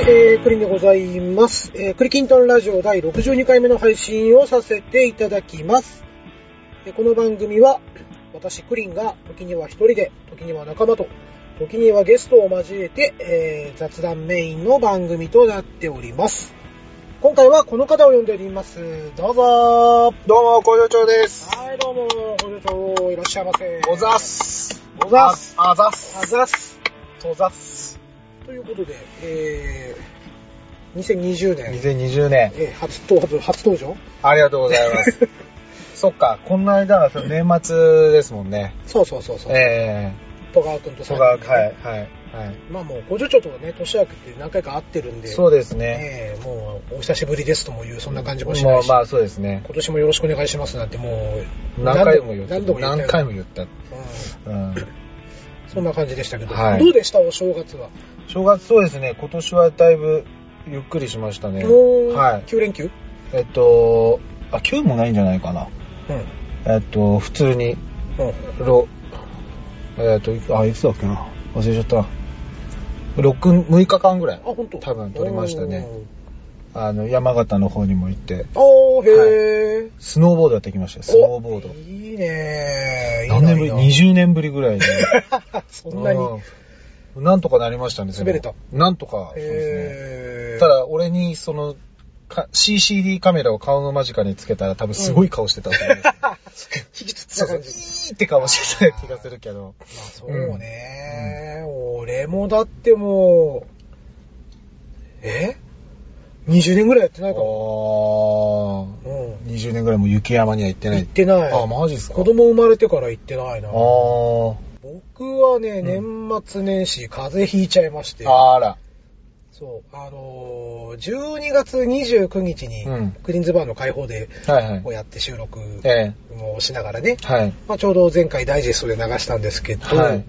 はい、えー、クリンでございます。えー、クリキントンラジオ第62回目の配信をさせていただきます。えーこの番組は、私クリンが時には一人で、時には仲間と、時にはゲストを交えて、えー、雑談メインの番組となっております。今回はこの方を呼んでおります。どうぞどうも、工場長です。はい、どうも、ご助長いらっしゃいませ。おざっす。おざっす。あざっす。あざっす。おざっす。ということで、えー、2020年、2020年。えー初登初初登場ありがとうございます。そっか、この間はその年末ですもんね。そうそうそうそう。え戸川君とー、そが、さんはい、はい、はい。まあもう、工場長とはね、年明けて何回か会ってるんで、そうですね。ええもう、お久しぶりですともいう、そんな感じもしないし、まあそうですね。今年もよろしくお願いしますなんて、もう、何回も言った。何度も言ったよ何回も言った。うんうん。そんな感じでしたけど、はいどうでした？お正月は。正月そうですね、今年はだいぶゆっくりしましたね。はい。9連休？えっと、あ、9もないんじゃないかな。うん。えっと、普通に、うん。ろ、えっと、あ、いつだっけな？忘れちゃった。6、6日間ぐらいあ、。本当。多分撮りましたねあの、山形の方にも行って、おー。おー、へー。スノーボードやってきましたよ、スノーボード。いいねー。何年ぶり？いいな ?20 年ぶりぐらいで。そんなに。うんなんとかなりましたね。滑れたなんとか。そうですね。ただ、俺に、その、か CCD カメラを顔の間近につけたら多分すごい顔してたと思うんです。引きつつそうそう、いた感じ。ーって顔してた気がするけど。まあそうね、俺もだってもう、え？?20 年ぐらいやってないかも。あー。うん。20年ぐらいもう雪山には行ってない。行ってない。あ、マジっすか子供生まれてから行ってないなあ。ー。僕はね、うん年末年始風邪ひいちゃいまして。あら。そう。あのー、12月29日にうん、クリーンズバーの開放で、を。やって収録えをしながらね、え。はい。まあ、ちょうど前回ダイジェストで流したんですけど、はい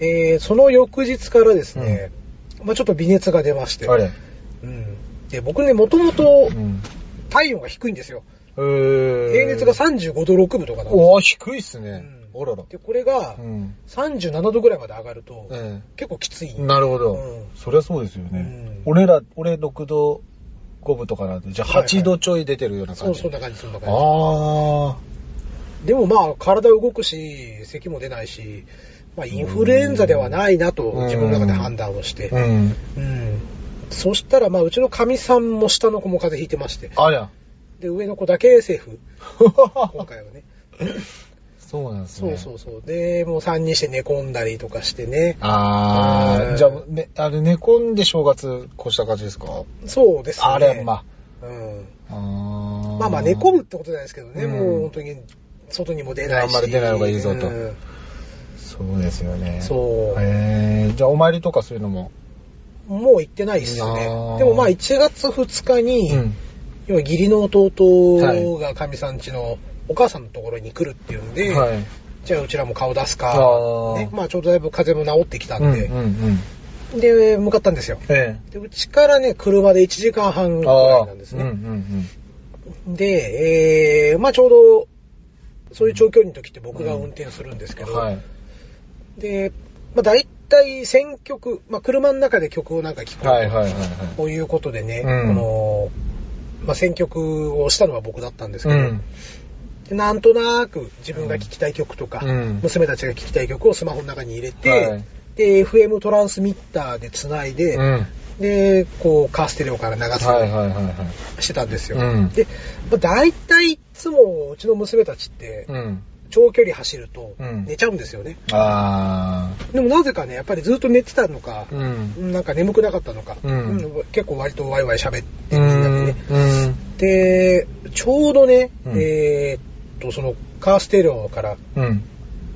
えーその翌日からですね、まあ、ちょっと微熱が出まして、あれ。うん、で僕ね、もともとうん。体温が低いんですよ。えー。平熱が35度6分とかなんですおー、低いっすね。うんおらら。で、これがうん。37度ぐらいまで上がると、え結構きつい。え。なるほど。うんそりゃそうですよね。うん俺ら、俺6度5分とかなんで、じゃあはいはい8度ちょい出てるようなそう、感じ。そんな感じ、そんな感あじ。でもまあ、体動くし、咳も出ないし、まあ、インフルエンザではないなとうん自分の中で判断をして、ー。うん。うん。そしたら、まあ、うちのかみさんも下の子も風邪ひいてまして、ありゃ。で、上の子だけセーフ、今回はね。そうなんですね。そうそうそう。で、もう3人して寝込んだりとかしてね。うんあー、じゃあ、ね、あれ寝込んで正月越した感じですか？そうですね。あれ、まうん。あ。まあまあ、寝込むってことなんですけどね、うんもう本当に、外にも出ないし。あんまり出ない方がいいぞとうんそうですよね。そうへーじゃあお参りとかそういうのも。もう行ってないっすね。でもまあ1月2日に、うん。要は義理の弟はいがかみさん家のお母さんのところに来るっていうんで、はい。じゃあうちらも顔出すかね、まあちょうどだいぶ風邪も治ってきたんで、うんうんうん。で、向かったんですよ。えで、うちからね、車で1時間半え。ぐらいなんですうんうね。んで、えー、まあちょうど、そういう長距離の時って僕が運転するんですけど、うん。はい。で、まあ大体選曲、まあ車の中で曲をなんか聴く。ということでね、うんこの、まあ選曲をしたのは僕だったんですけど、うん。でなんとなく自分が聴きたい曲とか、うん娘たちが聴きたい曲をスマホの中に入れて、はいで、FM トランスミッターで繋いで、うん。で、こう、カーステレオから流すようにはいはいはいはい。してたんですよ。うんで、まあ、大体いつもうちの娘たちって、うん。長距離走るとうん寝ちゃうんですよね。あでもなぜかね、やっぱりずっと寝てたのかー。、うん。なんか眠くなかったのか、うんうん結構割とワイワイ喋ってうみんなでんね。うん。で、ちょうどね、うんえーっと、そのカーステレオから、うん。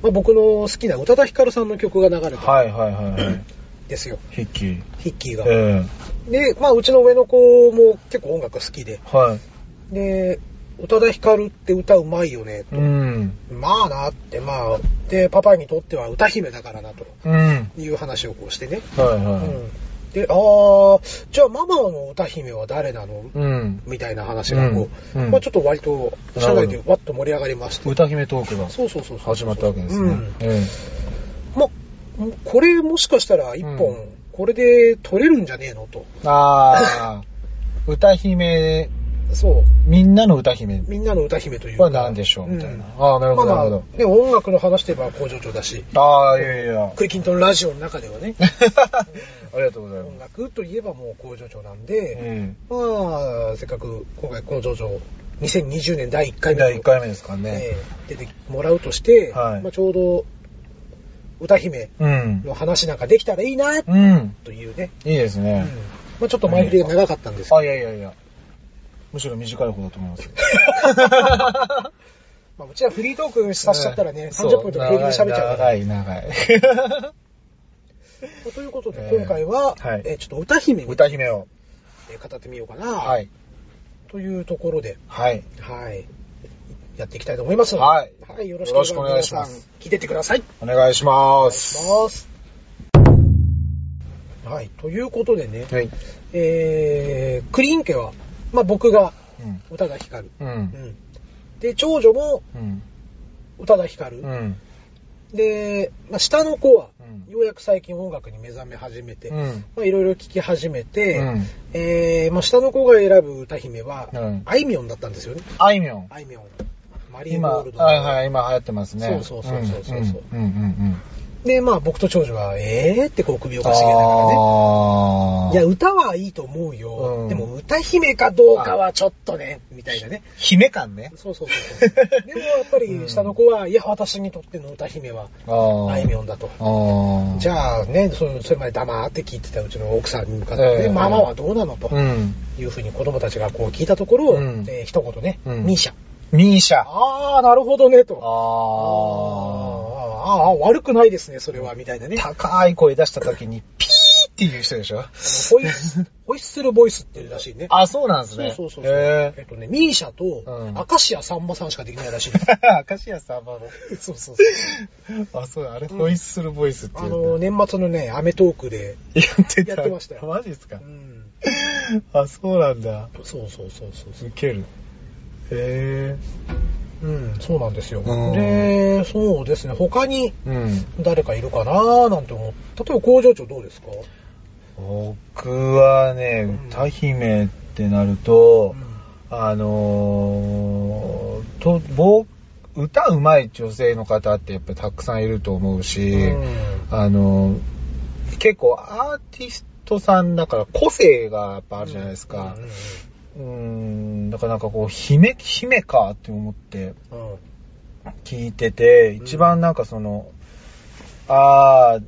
まあ、僕の好きな宇多田ヒカルさんの曲が流れたはいはいはいですよ、筆記。ヒッキーが。ええ。で、まあ、うちの上の子も結構音楽好きで、はい。で、宇多田ヒカルって歌うまいよね、と。うん。まあなって、まあ、で、パパにとっては歌姫だからな、とうん。いう話をこうしてね。はいうはん。で、ああ、じゃあママの歌姫は誰なの？い。うん。みたいな話がこう、うんうんまあちょっと割と、社内でわっと盛り上がりまして。歌姫トークがそうそうそう。始まったわけですね。うんえまあ、これもしかしたら一本、うんこれで取れるんじゃねえの？と。ああ、歌姫、そう。みんなの歌姫みんなの歌姫というか。は何でしょうみたいな。んああ、なるほど、なるほど。まあまあ、ね、音楽の話といえば工場長だし、ああ、いやいや。クリキントンラジオの中ではね、ありがとうござい音ま楽といえばもう工場長なんす。で、うん。まあ、せっかく今回工場長、2020年第1回目第1回目ですからね。えー出てもらうとして、はいまあ、ちょうど歌姫うん。の話なんかできたらいいなうん。というね、いいですうんね。まあ、ちょっと前振りが長かったんですけど、あ、いやいやいや。むしろ短い方だと思いますよ。まあ、うちはフリートークさせちゃったらね、そう30分とか平気で喋っちゃうから。長い、長い。ということで、えー今回は、はいえーちょっと歌姫に歌姫を。えー語ってみようかな、はい。というところで、はい。はい、やっていきたいと思いますので、はいはい、よろしよろしくお願いし皆さんます聞いてってください。お願いしまお願いしす。ます。はい、ということでね、はい。えー、クリーン家は、まあ僕がうん。宇多田ヒカル。う。うんん。で、長女もうん。宇多田ヒカル。うん。で、まあ下の子は、うんようやく最近音楽に目覚め始めて、いろいろ聴き始めて、うんえー、まあ下の子が選ぶ歌姫は、うんあいみょんだったんですよね。あいみょん。あいみょん。マリー今、ゴールドの。はいはい、今流行ってますね。そうそうそうそうそううんうんうんで、まあ僕と長女は、えーってこう首をうん。かしげながらね。いや、歌はいいと思うよ。うんでも歌姫かどうかはちょっとね、みたいなね。姫感ね。そうそうそう。でもやっぱり下の子は、いや、私にとっての歌姫は、あいみょんだと。じゃあね、そそれまで黙って聞いてたうちの奥さんに向かって、ええママはどうなのとうん。いうふうに子供たちがこう聞いたところ、うんえー一言ね、うんミーシャ。ミーシャ。ああー、なるほどね、と。ああーあー、悪くないですね、それは、みたいなね。高い声出した時に、ピーっていう人でしょ？ホイッス、ホイッスルボイスっていうらしいね。あ、そうなんですね。そうそうそう。へえっとね、ミーシャと、うん明石家さんまさんしかできないらしい。ー。明石家さんまの。そうそうそう。あ、そうだ、あれ、ホイッスルボイスっていうあの、年末のね、アメトークで、やってた。やってましたよマジですか？うん。あ、そうなんだ。そうそうそうそうそう。ウケる。へうん、そうなんですよ。うんで、そうですね、他に。誰かいるかななんて思う。例えば工場長どうですか？僕はね、うん歌姫ってなるとう、んあのー、と、僕、歌うまい女性の方ってやっぱりたくさんいると思うし、うんあのー、結構アーティストさんだから個性がやっぱあるじゃないですかうん。うんうーん、だからなんかこう、姫、姫かって思って聞いてて、一番なんかその、あー、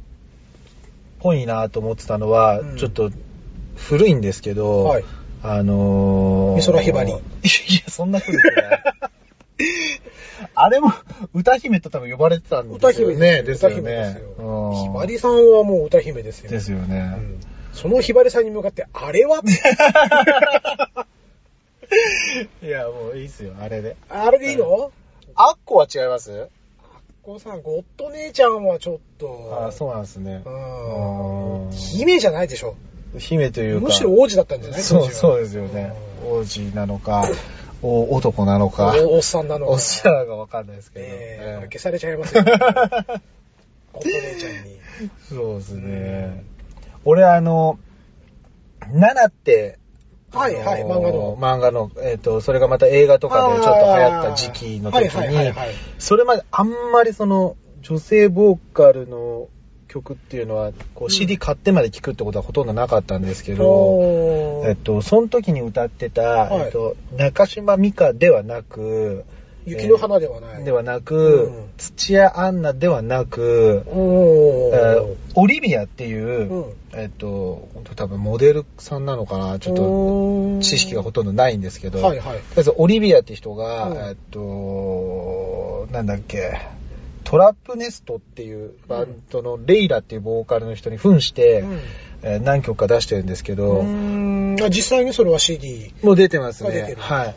ぽいなと思ってたのは、うんちょっと古いんですけど、はい。あのー、美空ひばりいや、そんな古くない。あれも、歌姫と多分呼ばれてたんですよね。歌姫ですね。よ。うんひばりさんはもう歌姫ですよ。ですよね。うんそのひばりさんに向かって、あれは？いや、もういいっすよ、あれで。あれでいいの？アッコは違います？こうさん、ゴッド姉ちゃんはちょっと。あそうなんですね。うんうん姫じゃないでしょ。姫というか。むしろ王子だったんじゃないそう、そうですよね。王子なのか、お男なのか、おおっさんなのか。おっさんがわかんないですけど。ええこれええ消されちゃいますよ。ゴッド姉ちゃんに。そうですね。俺あの、7って、はいはいあ漫画の。漫画の、えっ、と、それがまた映画とかでちょっと流行った時期の時にはい、それまであんまりその、女性ボーカルの曲っていうのは、こううん。CD 買ってまで聴くってことはほとんどなかったんですけど、おー。えっと、その時に歌ってた、はい。えっと、中島美嘉ではなく、雪の花ではない。ではなく、うん。土屋アンナではなく、オリビアっていう、うん。えっと、多分モデルさんなのかな。ちょっとと知識がほとんどないんですけど、はいはい。とりあえずオリビアって人が、うん。えっと、なんだっけ、トラップネストっていうバンドのレイラっていうボーカルの人に扮して、うんえー何曲か出してるんですけど、実際にそれは CD もう出てますね。はい。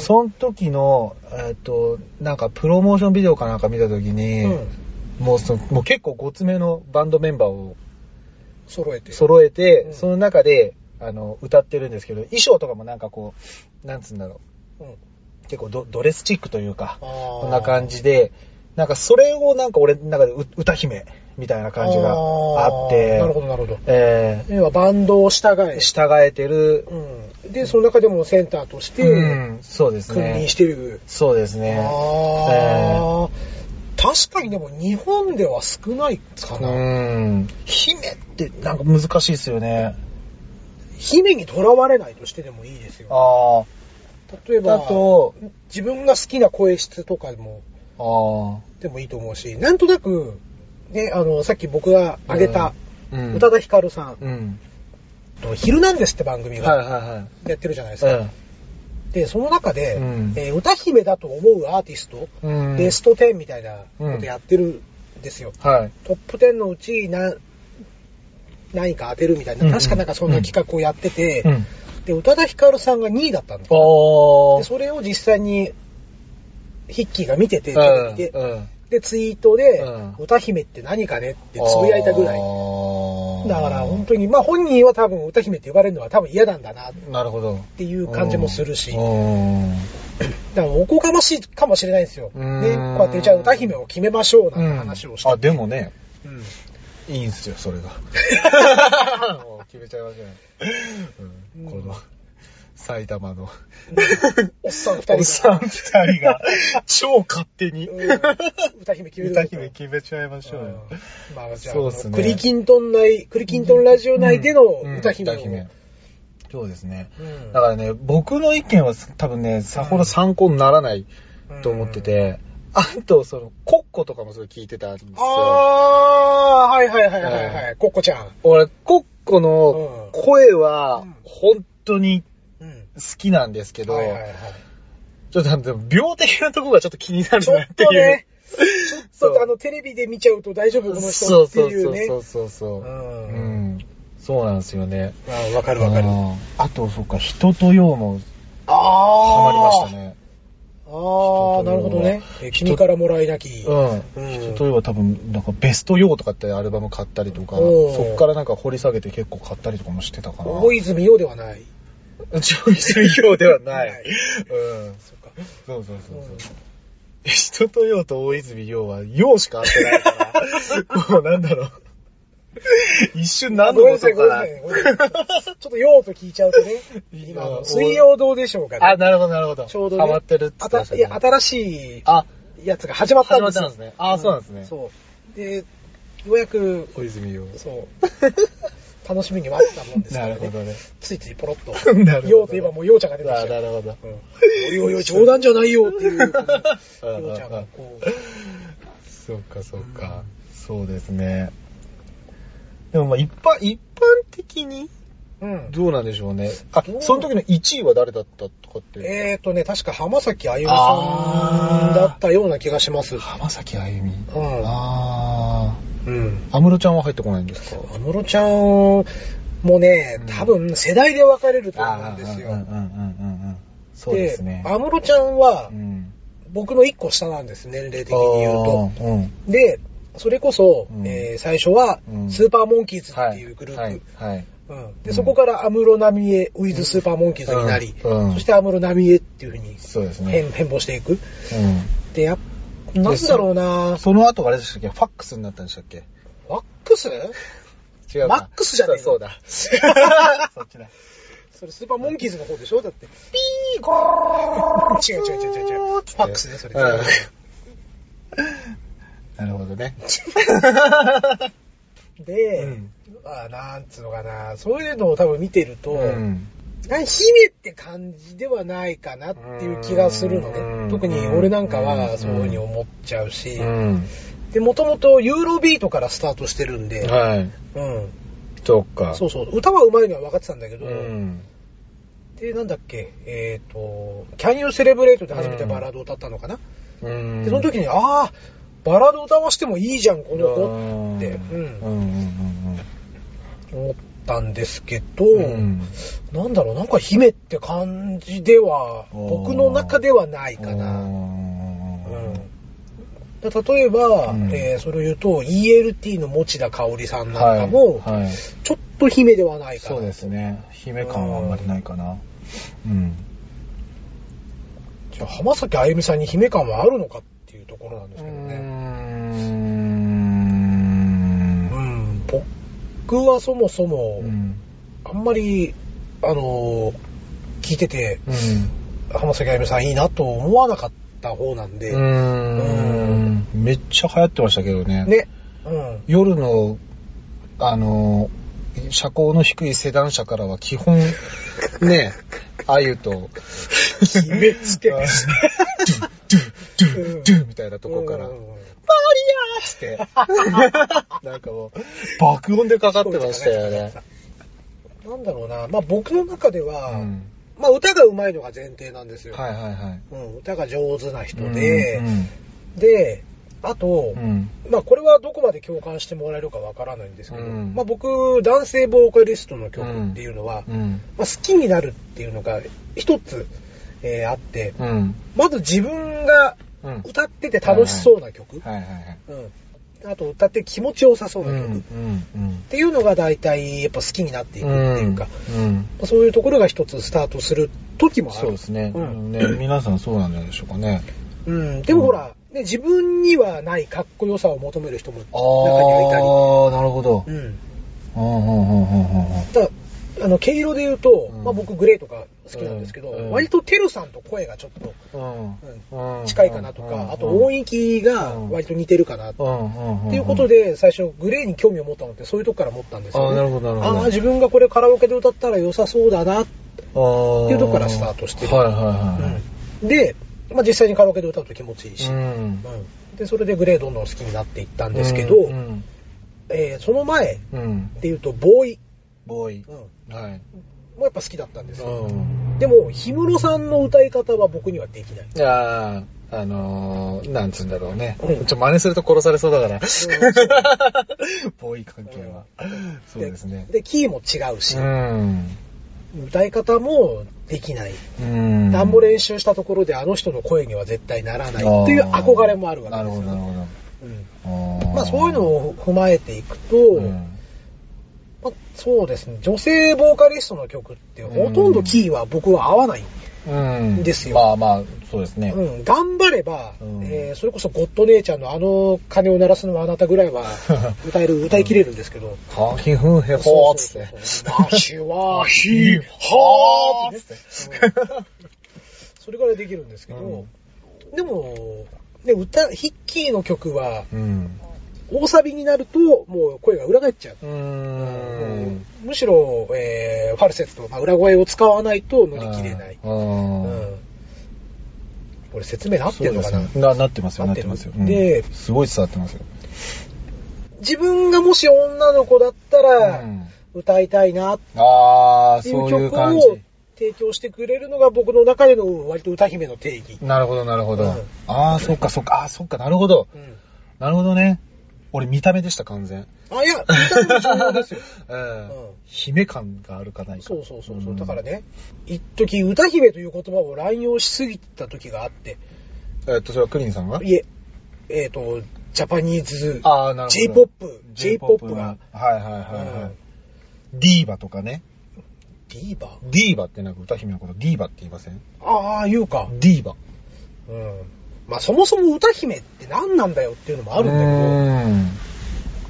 その時の、えっと、なんかプロモーションビデオかなんか見た時に、うん。もうそのもう結構ごつめのバンドメンバーを揃えて。揃えて、うん。その中で、あの、歌ってるんですけど、衣装とかもなんかこう、なんつうんだろう。ん。う、結構ドドレスチックというか、ここんな感じで、なんかそれをなんか俺の中でう歌姫みたいな感じがあって、なるほど、なるほど。え要はバンドを従えー、従えてる、うん。で、その中でもセンターとして、うん、そうです君臨ね。してる。そうですね。ああ、確かにでも日本では少ないかうな。ん。姫ってなんか難しいですよね。姫にとらわれないとしてでもいいですよ。ああ。例えば、あと、自分が好きな声質とかでも、あでもいいと思うし、なんとなく、ね、あの、さっき僕が挙げた。宇多田ヒカルさんうん。と、ヒルナンデスって番組はいが。やってるじゃないですか。で、その中で、うんえー歌姫だと思うアーティスト。ベスト10みたいなことやってるんですよ。はい。トップ10のうち何、何か当てるみたいな、うん確かなんかそんな企画をやってて、うん。で、宇多田ヒカルさんが2位だったんです。で、それを実際に、ヒッキーが見てて、テうんレビで、うん。で、ツイートで、うん歌姫って何かねってつぶやいたぐらい。いだから本当に、まあ本人は多分歌姫って呼ばれるのは多分嫌なんだなっなるほど。ていう感じもするし、うだん。からおこがましいかもしれないんですよ。ね、こうやってじゃあ歌姫を決めましょうなんて話をして。あ、でもね、うんいいんすよ、それが。決めちゃいましょ。うん、この、埼玉の、おっさん二人が。おっさん二人が、超勝手に、うん。歌姫決める歌姫決めちゃいましょうよ。まあじゃあ、そうっすね。クリキントン内、クリキントンラジオ内でのうん。歌姫を。歌姫。そうですね。うん。だからね、僕の意見は多分ね、さほど参考にならないと思ってて、あと、その、コッコとかもそれ聞いてたんですよ。あー、はいはいはいはいはい。コッコちゃん。俺、コッコの声はうん、本当にきなんですけど、はいはいはい。ちょっとでも病的なところがちょっと気になるちょっなっていう。とね、ちそうょっとあの、テレビで見ちゃうと大丈夫このそう人ってそういうね。そうそうそう。ううんん。そうなんですよね。わかるわかる。うんあと、そうか、人とようもあハマりましたね。ね。ああ、なるほどね。え君からもらいなき。うん。うん人とようは多分、なんかベストようとかってアルバム買ったりとか、そっからなんか掘り下げて結構買ったりとかもしてたかな。大泉洋ではない。ちょいするようではない。ないうん。そっか。そうそうそうそう。人とようと大泉洋は、ようしか合ってないから、こうなんだろう。一瞬何のことかなちょっと用と聞いちゃうとね。今水曜どうでしょうかね。あ、なるほどなるほど。ちょうどね。ハマってるって言ってましたあたいや、ね。新しいあ、やつが始まった始まっんですよ。たんですね。あ、そうなんですね。そう。で、ようやく、大泉洋。そう。楽しみに待ってたもんですからね。なるほどね。ついついポロッと。なるほどようといえばもうようちゃんが出てきあち。なるほど。うんおいおいおい、冗談じゃないよっていう、ようちゃんがこう。そうか、そうか。そうですね。でもまあ一般、一般的にうん。どうなんでしょうね。あその時の1位は誰だったとかって。えーとね、確か浜崎あゆみさんだったような気がします。浜崎あゆみ。うんあうん。あ。安室ちゃんは入ってこないんですか？安室ちゃんもねうん、多分世代で分かれると思うんですよ。うんうんうんうんうん。そうですね。安室ちゃんはうん。僕の一個下なんです、年齢的に言うと。うん。で、それこそ、うんえー最初はうん、スーパーモンキーズっはい。ていうグループ。はい。はい。うんで、うんそこから安室奈美恵、ウィズスーパーモンキーズになり、うんそして安室奈美恵っていう風にそうですね。変変貌していく。うで、やっなんだろうなん。その後あれでしたっけ？ファックスになったんでしたっけ？ワックス？違うかマックスじゃねえの？そうだ。そっちだ。それスーパーモンキーズの方でしょ？だって。ピーコー違う違う違う違う違う。ファックスね、それ。うんなるほどね。で、うんあなんつうのかな、そういうのを多分見てると、うん。姫って感じではないかなっていう気がするのね。特に俺なんかはそういう風に思っちゃうし。うん。で、もともとユーロビートからスタートしてるんで、はい。うん。そっか。そうそう。歌は上手いのは分かってたんだけど、うん。で、なんだっけ、えっ、と、Can You Celebrate で初めてバラード歌ったのかな、うん。で、その時に、ああ、バラード歌わしてもいいじゃん、この子って、うん。うんうん思ったんですけど、うんうん。なんだろう、なんか姫って感じでは、僕の中ではないかな。うんで例えば、うんえーそれを言うと、ELT の持田香織さんなんかも、はい。はい。ちょっと姫ではないかな。そうですね。姫感はあんまりないかな。うん。じゃあ、浜崎あゆみさんに姫感はあるのかっていうところなんですけどね。僕はそもそも、うん。あんまり、あのー聞いてて、浜崎あゆみさんいいなと思わなかった方なんで、うん。めっちゃ流行ってましたけどね。ね。うん。夜の、あの、車高の低いセダン車からは基本、ね、あゆと、決めつけ。ドゥ、ドゥ、ドゥ、ドゥみたいなとこから、うんマリアーって、なんかもう、爆音でかかってましたよね。なんだろうな、まあ僕の中では、うん。まあ歌が上手いのが前提なんですよ。はいはいはい。うん、歌が上手な人で、うんで、あと、うん。まあこれはどこまで共感してもらえるかわからないんですけど、うんまあ僕、男性ボーカリストの曲っていうのは、うん。まあ、好きになるっていうのが一つ、えーあって、うん。まず自分がうん。歌ってて楽しそうな曲、あと歌って気持ちよさそううん。な曲、っうん。ていうのが大体やっぱ好きになっていくっていうか、そういうところが一つスタートする時もある。そうですね。うんね皆さんそうなんじゃないでしょうかね。うん、でもほら、ね、自分にはないかっこよさを求める人もあ中にはいたり。あ、なるほど。うん。うん、うん、うん、うん、ただ、あの、毛色で言うと、うんまあ僕グレーとか好きなんですけど、うん割とテルさんと声がちょっと、うん。近いかなとか、あと音域が割と似てるかなっ。ていうことで、最初グレーに興味を持ったのってそういうとこから持ったんですよ、ね。あーなるほどなるほどああ、自分がこれカラオケで歌ったら良さそうだな。っていうとこからスタートしてるはい、はい、はうんで、まあ実際にカラオケで歌うと気持ちいいい。し、うん。うんで、それでグレーどんどん好きになっていったんですけど、うん。えーその前うん。で言うと、ボーイ、ボーイう。ん、はい。もやっぱ好きだったんですよ。うん。でも、氷室さんの歌い方は僕にはできない。いやー、あのー、なんつうんだろうね。うんちょっと真似すると殺されそうだから。ボーイ関係は。そうですね。で、キーも違うし、うん。歌い方もできない。うん。何も練習したところであの人の声には絶対ならないっていう憧れもあるわけなるほど、ですよ、なるほど。うんあまあそういうのを、を踏まえていくと、うんまあ、そうですね、女性ボーカリストの曲ってほとんどキーは僕は合わない。うん。ですよまあまあ、そうですね。うん、頑張れば、うんえーそれこそゴッド姉ちゃんのあの鐘を鳴らすのはあなたぐらいは 歌える、歌い切れるんですけど。はひふんへほーっつって。わしはひ、はーっつって。うんそれぐらいできるんですけど、でも、ね、歌、ヒッキーの曲は、うん。大サビになると、もう声が裏返っちゃう。う。むしろ、えーファルセット、まあ、裏声を使わないと乗り切れない。う。うんん。これ説明なってそうんでのかな？すねな、なってますよ、なっててますよ。でうんすごい伝わってますよ。自分がもし女の子だったら、うん歌いたいなっていう曲感をじ。提供してくれるのが僕の中での割と歌姫の定義。なるほど、なるほど。うんああ、そっか、そっか、ああ、そっか、なるほど。うん。なるほどね。俺、見た目でした、完全。あ、いや、歌も重要ですよ。うんうん姫感があるかないか。そうそうそうそう。んだから。ね、一時歌姫という言葉を乱用しすぎた時があって、えっと、それはクリンさんが？いえ、えっ、と、ジャパニーズ。J-POP、J-POP が、はいはいはいはい。ディーバとかね。ディーバ？ディーバってなんか歌姫のことディーバって言いません？ああ、言うか。ディーバ。うん。まあそもそも歌姫って何なんだよっていうのもあるんだけうん。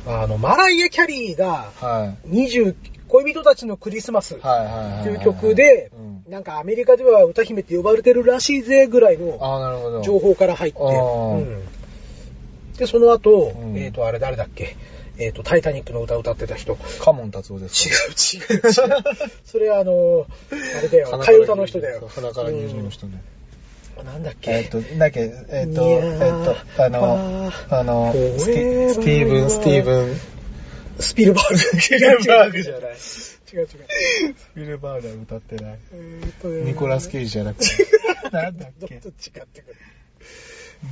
ど、あの、マライア・キャリーがはい。20、恋人たちのクリスマスっ。ていう曲でうん、なんかアメリカでは歌姫って呼ばれてるらしいぜぐらいのああ、なるほど。情報から入って、うんで、その後、うんえっ、と、あれ誰だっけ？えっ、と、タイタニックの歌を歌ってた人。カモン達夫です違か。う違う違う。それあの、あれだよ、替え歌の人だよ。鼻から入場の人ね。うんなんだっけ？えっと、なんだっけ、えっと、いやえーっと、あの、ああの、ースティスティーブン、スティーブン、スピルバーグ。スピルバーグじゃない。違う違う。スピルバーグは歌ってない。えーっとねニコラス・ケイジじゃなくて。なんだっけ？どっと違ってくる。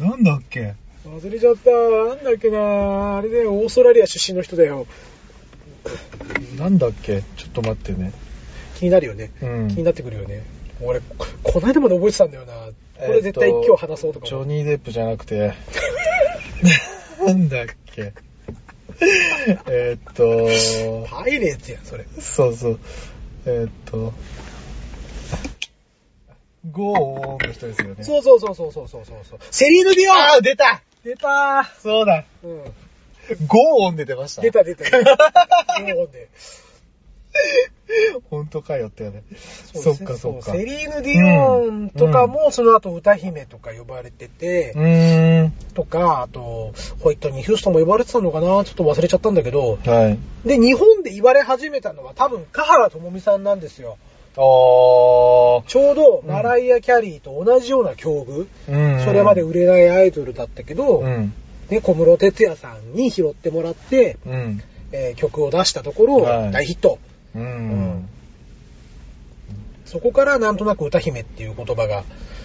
なんだっけ？忘れちゃった。なんだっけな？あれだよ、オーストラリア出身の人だよ。なんだっけ？ちょっと待ってね。気になるよね。うん気になってくるよね。俺、ここの間まで覚えてたんだよな。これ絶対今日話そうとか。ジョニー・デップじゃなくて、なんだっけえーっと、パイレーツやん、それ。そうそう。えーっと、Go On の人ですよね。そうそうそうそうそうそうそう。セリーヌ・ディオンあー出た出たそうだ。うん。 Go On で出ました。出た出た。出たもうね本当かよってよね。うそっかそっか。うセリーヌ・ディオンとかも、その後歌姫とか呼ばれててう、ーん。とか、あと、ホイットニー・ヒューストンも呼ばれてたのかなちょっと忘れちゃったんだけど、はい。で、日本で言われ始めたのは多分、華原朋美さんなんですよ。あー。ちょうど、マライア・キャリーと同じような境遇。うん。それまで売れないアイドルだったけど、うん。ね、小室哲哉さんに拾ってもらって、うん。えー曲を出したところ、はい大ヒット。うん。そこからなんとなく歌姫っていう言葉が。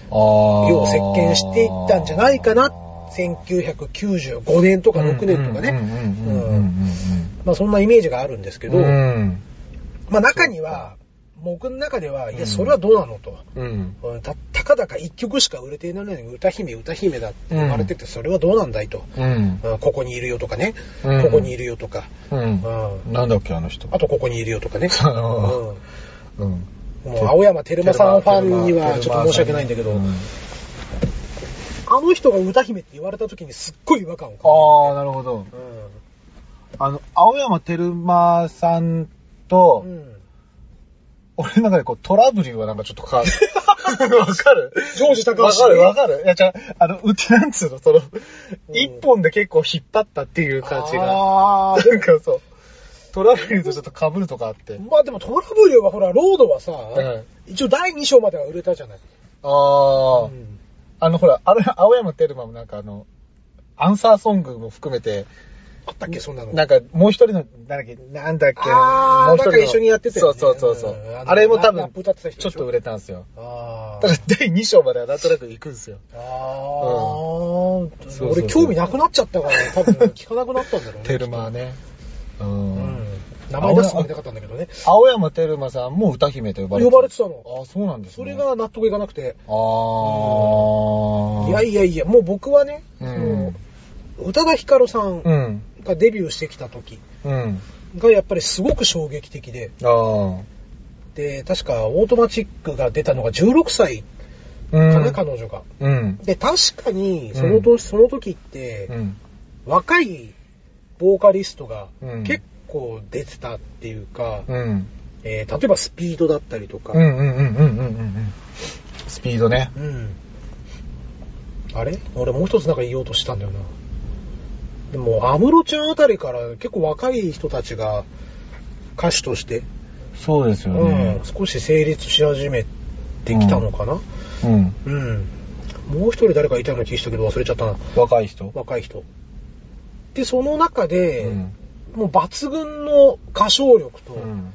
世を席巻していったんじゃないかな。1995年とか6年とかね。まあそんなイメージがあるんですけど。まあ中には、僕の中では、いや、それはどうなのと。うん。うんたたかだか一曲しか売れていないのに歌姫歌姫だって言われてて、それはどうなんだいと。うん。うんここにいるよとかね、うんここにいるよとか、うん。うんなんだっけ、あの人。あとここにいるよとかね。うん。うんもう青山テルマさんファンにはちょっと申し訳ないんだけど、うんあの人が歌姫って言われた時にすっごい違和感を感ああ、なるほど。じて。あの、青山テルマさんと、うん。うん。俺の中でこうトラブルはなんかちょっとか、わかる。ジョージ高橋わかるわ。かる。いや、じゃあ、あの、うちなんつうの、その、ん。一本で結構引っ張ったっていう感じが。ああ、なんかそう、トラブルとちょっと被るとかあって。まあでもトラブルはほら、ロードはさ、ん。一応第2章までは売れたじゃない。ああ、うん。あのほら、あれ、青山テルマもなんかあの、アンサーソングも含めて、あったっけ、そんなの。なんかもう一人の、なんだっけ、なんだっけ、もう一人のなんか一緒にやってたよねそうそうそうそううんあのあれも多分、ちょっと売れたんですよ。あだから第2章まではなんとなく行くんですよ。あ。あうそう俺興味なくなっちゃったから、多分聞かなくなったんだろうね。テルマはね。う。うんん。名前出すつもりなかったんだけどね。青山テルマさんも歌姫と呼ばれて呼ばれてたの。ああ、そうなんですね。それ、が納得いかなくて。ああ。いやいやいや、もう僕はね、うん宇多田ヒカルさんうん。がデビューしてきた時うん。がやっぱりすごく衝撃的で、ああ。で、確かオートマチックが出たのが16歳うん。かな、彼女が。うん。で、確かに、その年、その時ってう、ん。若いボーカリストがうん結構出てたっていうか、うん。えー例えばスピードだったりとか、うんうんうんうんうんうんうん。スピードね。うんあれ？俺もう一つなんか言おうとしたんだよな。でも、安室ちゃんあたりから結構若い人たちが歌手として、そうですようん、少し成立し始めてきたのかな？うん。うん。もう一人誰かいたような気したけど忘れちゃったな。若い人？若い人。で、その中で、うん。もう抜群の歌唱力と、うん。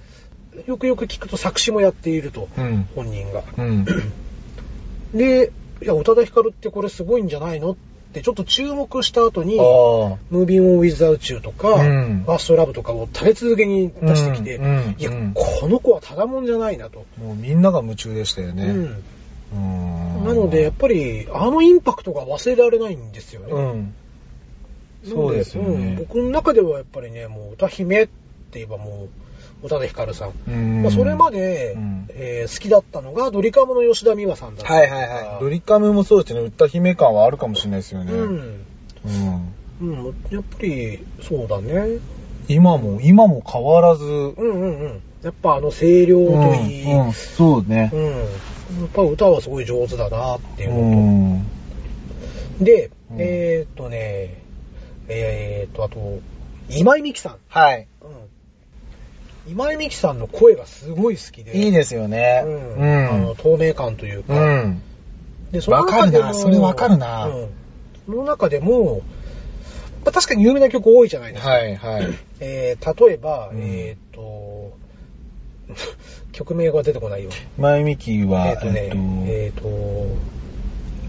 よくよく聞くと作詞もやっていると、うん。本人が。うん。で、いや、宇多田ヒカルってこれすごいんじゃないの？ってちょっと注目した後に。ムービング・ウィズ・アウチューとか、うんファーストラブとかを立て続けに出してきて、うんうんいや、うんこの子はただもんじゃないなと。もうみんなが夢中でしたよね。うんうん。なので、やっぱり、あのインパクトが忘れられないんですよね。うん。そうですよねうん僕の中ではやっぱりね、もう歌姫って言えばもう、宇多田ヒカルさん。うんまあ、それまで、うんえー好きだったのが、ドリカムの吉田美和さんだったはいはいはい。ドリカムもそうですね。歌姫感はあるかもしれないですよね。うん。うん。うん、やっぱり、そうだね。今も、今も変わらず、うんうんうん。やっぱあの声量といい、うんうんそうねう。ん。やっぱ歌はすごい上手だなっていううのん。と。で、うんえーっとね、えーっと、あと、今井美樹さん。はい。うん。今井美樹さんの声がすごい好きで。いいですよね。うん。あの、透明感というか。うん。で、その中でもわかるなそれわかるなうん。その中でも、まあ、確かに有名な曲多いじゃないですか。はいはい。えー、例えば、うんえーっと、曲名が出てこないよ。前ミキは、えーっとね、ええーっ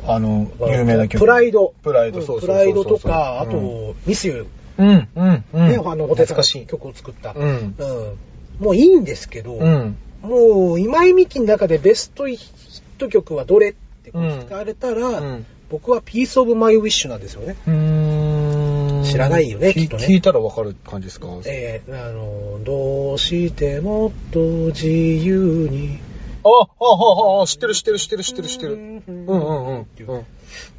と、あの、有名な曲。 PRIDE。PRIDE、うんそうそうそうそう。 PRIDE とか、あうん、と、 Miss You うん、うん、うん。ね、あの、お手懐かしい。曲を作った。うん。うん。もういいんですけど、うん。もう、今井美樹の中でベストヒット曲はどれって聞かれたら、うん。僕は PIECE OF MY WISH なんですよね。うーん知らないよね聞きっとね聞いたらわかる感じですか？えー、あの、どうしてもっと自由に。あ、あ、あ、あ、知ってる知ってる知ってる知ってる知ってる。うんうんうんうん。うん。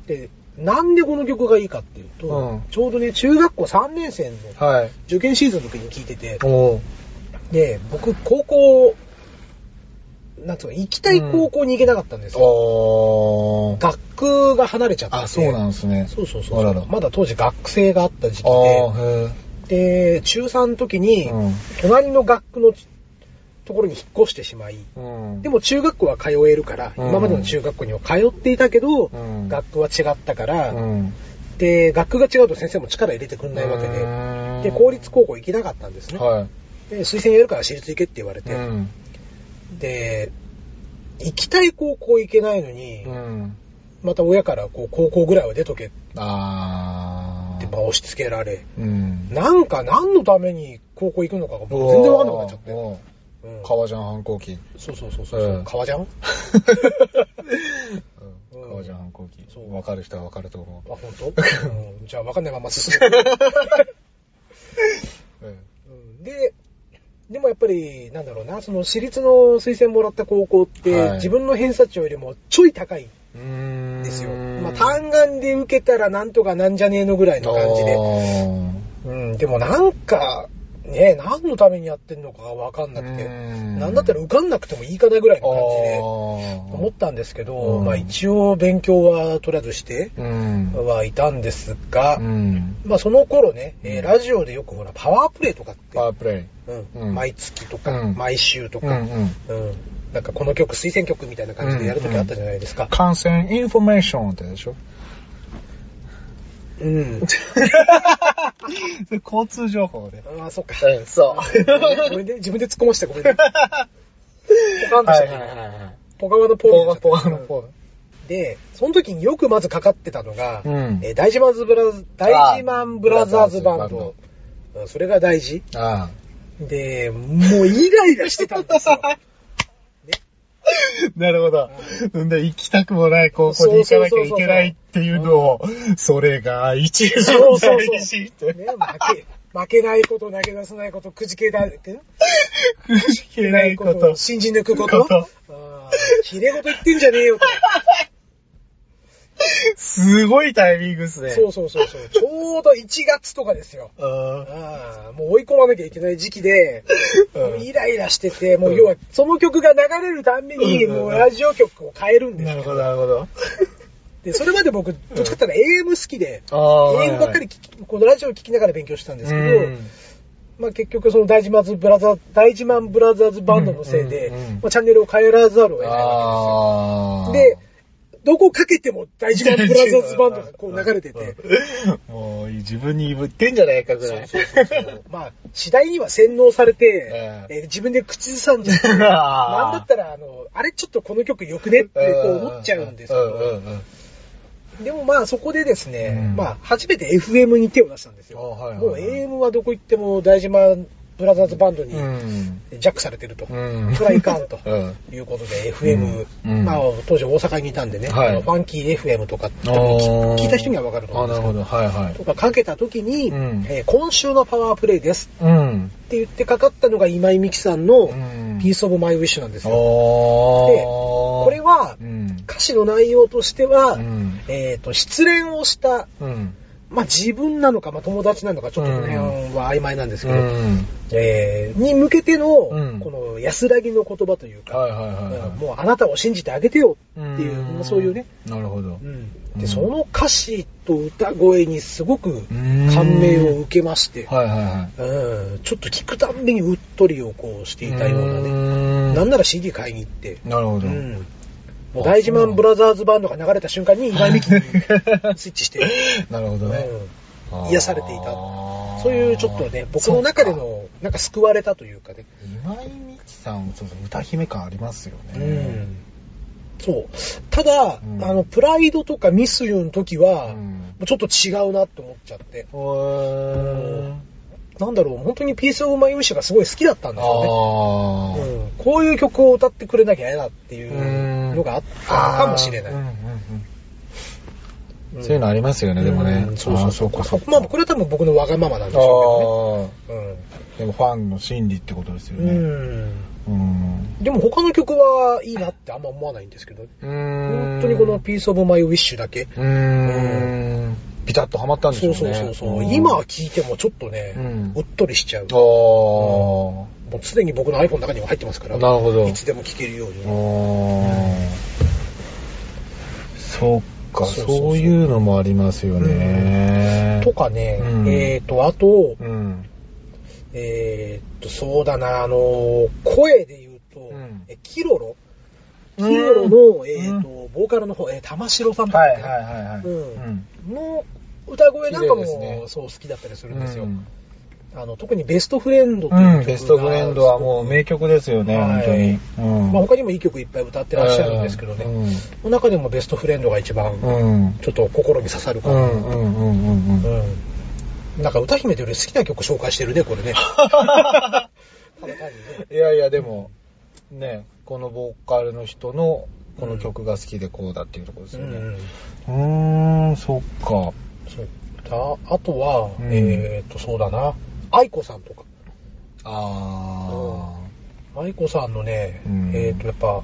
で、なんでこの曲がいいかっていうと、うんちょうどね、中学校3年生のはい。受験シーズンの時に聞いてて、おー。で、僕、高校、なんつうの、行きたい高校に行けなかったんですよ。おー。学区が離れちゃってて。あ、そうなんですね。そうそうそうあららまだ当時学生があった時期あー、で、へで、中3の時に、うん隣の学区のところに引っ越してしまい、え。うん。でも中学校は通えるから、うん今までの中学校には通っていたけど、うん学区は違ったから、うん。で、学区が違うと先生も力入れてくんないわけうで、で、公立高校行けなかったんですね。はい。で、推薦やるから私立行けって言われて、うん。で、行きたい高校行けないのに、うん。また親からこう高校ぐらいは出とけって押し付けられ、うん。なんか何のために高校行くのかが僕全然わかんなくなっちゃって。うん革ジャン反抗期。そうそうそうそう。うん革ジャン？うん革ジャン反抗期。そうわかる人はわかると思あ、本当？うんじゃあわかんないまま進ん うんで、でもやっぱり、なんだろうな、その私立の推薦もらった高校って、はい自分の偏差値よりもちょい高いん。ですよ。まあ単眼で受けたらなんとかなんじゃねえのぐらいの感じで。で。うん、でもなんか、ね、何のためにやってんのかがわかんなくて、うんなんだったら受かんなくてもいいかなぐらいの感じで思思ったんですけど、うんまあ一応勉強はとりあえずしてうん。はいたんですが、うん。まあその頃ね、えーラジオでよくほらパワープレイとかって、パワープレイ。うんうん毎月とか、うん毎週とか、ん。うんなんかこの曲推薦曲みたいな感じでやるときあったじゃないですか。感染インフォメーションってでしょ？うん。交通情報で。ああ、そっか。うん、そう。ごめんね、自分で突っ込ましてごめんね。ポカンとした。ポカワのポーポガのポで、その時によくまずかかってたのが、うんえー大事マンズブラズ、大事マンブラザーズバンド。うんそれが大事。あで、もうイライラしてたんですよ。あ。なるほど。んで、行きたくもない高校に行かなきゃいけないっていうのを、それが一番大。事。ね、負け、負けないこと、投げ出さないこと、くじけだ、くくじけないこと。信じ抜くこと。ことあーひれごと言ってんじゃねえよと。すごいタイミングっすね。そうそうそうそう。ちょうど1月とかですよ。あああ、もう追い込まなきゃいけない時期で、イライラしてて、もう要はその曲が流れるたんびに、うんもうラジオ局を変えるんですよ。なるほど、なるほど。で、それまで僕、どっちかって言ったら AM 好きで、AM ばっかりこのラジオを聞きながら勉強してたんですけど、うんまあ結局その大事マンズブラザー、大事マンブラザーズバンドのせいで、うんうんうんまあ、チャンネルを変えらざるを得ないわ。けですよ。で、どこかけても大事マンブラザーズバンドが こう流れてて、うん。もう自分に言ってんじゃないかぐらい。そうそうそうまあ、次第には洗脳されて、ええ。ー自分で口ずさんじゃって、なんだったら、あの、あれちょっとこの曲よくねってこう思っちゃうんですけど、うんでもまあそこでですね、うん。まあ初めて FM に手を出したんですよ。あはいはいもう AM はどこ行っても大事マンブラザーズバンドにうん。ジャックされてると。うん。それはいかんと。うん。いうことで FM、うんまあ当時大阪にいたんでね、はいファンキー FM とか聞いた人にはわかると思あ、うんですけど。はいはい。とかかけた時に、うんえー今週のパワープレイですうん。って言ってかかったのが今井美樹さんのうん PIECE OF MY WISH なんですよ。おでこれはうん。歌詞の内容としては、うん。えっ、と、失恋をした、うん。まあ自分なのか、まあ友達なのか、ちょっとこの辺は曖昧なんですうけど、ん。えーに向けての、うん。この安らぎの言葉というか、はいはいはい。はい。うんもうあなたを信じてあげてよっていう、ん。まあそういうね、なるほど。うん。うん。で、その歌詞と歌声にすごくん。感銘を受けまして、はいはいはい。うん。ちょっと聞くたんびにうっとりをこうしていたようなね、ねなんなら CD 買いに行って、なるほど。うん大事マンブラザーズバンドが流れた瞬間に今井美樹に スイッチして、なるほどね。うん癒されていた。そういうちょっとね、僕の中で。の、なんか救われたというかね。今井美樹さん、ちょっと歌姫感ありますよね。うん。そう。ただ、うんあの、 PRIDE とか Miss You の時は、うんちょっと違うなって思っちゃって。なんだろう、本当に PIECE OF MY WISH がすごい好きだったんでしょあうね。うん。こういう曲を歌ってくれなきゃ嫌だっていうのがあったのかもしれない。そういうのありますよね、でもねう。んそうそうそう。そう。まあ、これは多分僕のわがままなんでしょあうあ、でもファンの心理ってことですよけどね。うね。ん。うん。でも他の曲はいいなってあんま思わないんですけど。本当にこの PIECE OF MY WISH だけ。うーん。ピタッとハマったんでしょそううね。そうそうそう。ん今聴いてもちょっとね、うっとりしちゃう。あもう常に僕の iPhone の中には入ってますから、あ、なるほど。いつでも聴けるように。あー。そっか、そうそうそう。そういうのもありますよね。とかね、うん。えっ、と、あと、うん。えっ、と、そうだな、あの、声で言うと、ん。えキロロ？キうん。ロロの、えっ、と、ボーカルの方、えー、玉城さんとかはいねはいはいはい。うん。の歌声なんかも、ね。そう好きだったりするうんんですよ。あの特にベストフレンドという曲がうん、ベストフレンドはもう名曲ですよね、はい本当に。うんまあ、他にもいい曲いっぱい歌ってらっしゃるんですけどね、うん中でもベストフレンドが一番うん。ちょっと心に刺さるかな。うんうんうんうんうん。うんなんか歌姫というより好きな曲紹介してるね、これ ね。いやいや、でも、ね、このボーカルの人の、この曲が好きでこうだっていうところですよね。うんうーん、そっか。そうだあとは、うんえっ、と、そうだな。愛子さんとか。あ愛子さんのね、うんえっ、と、やっぱ、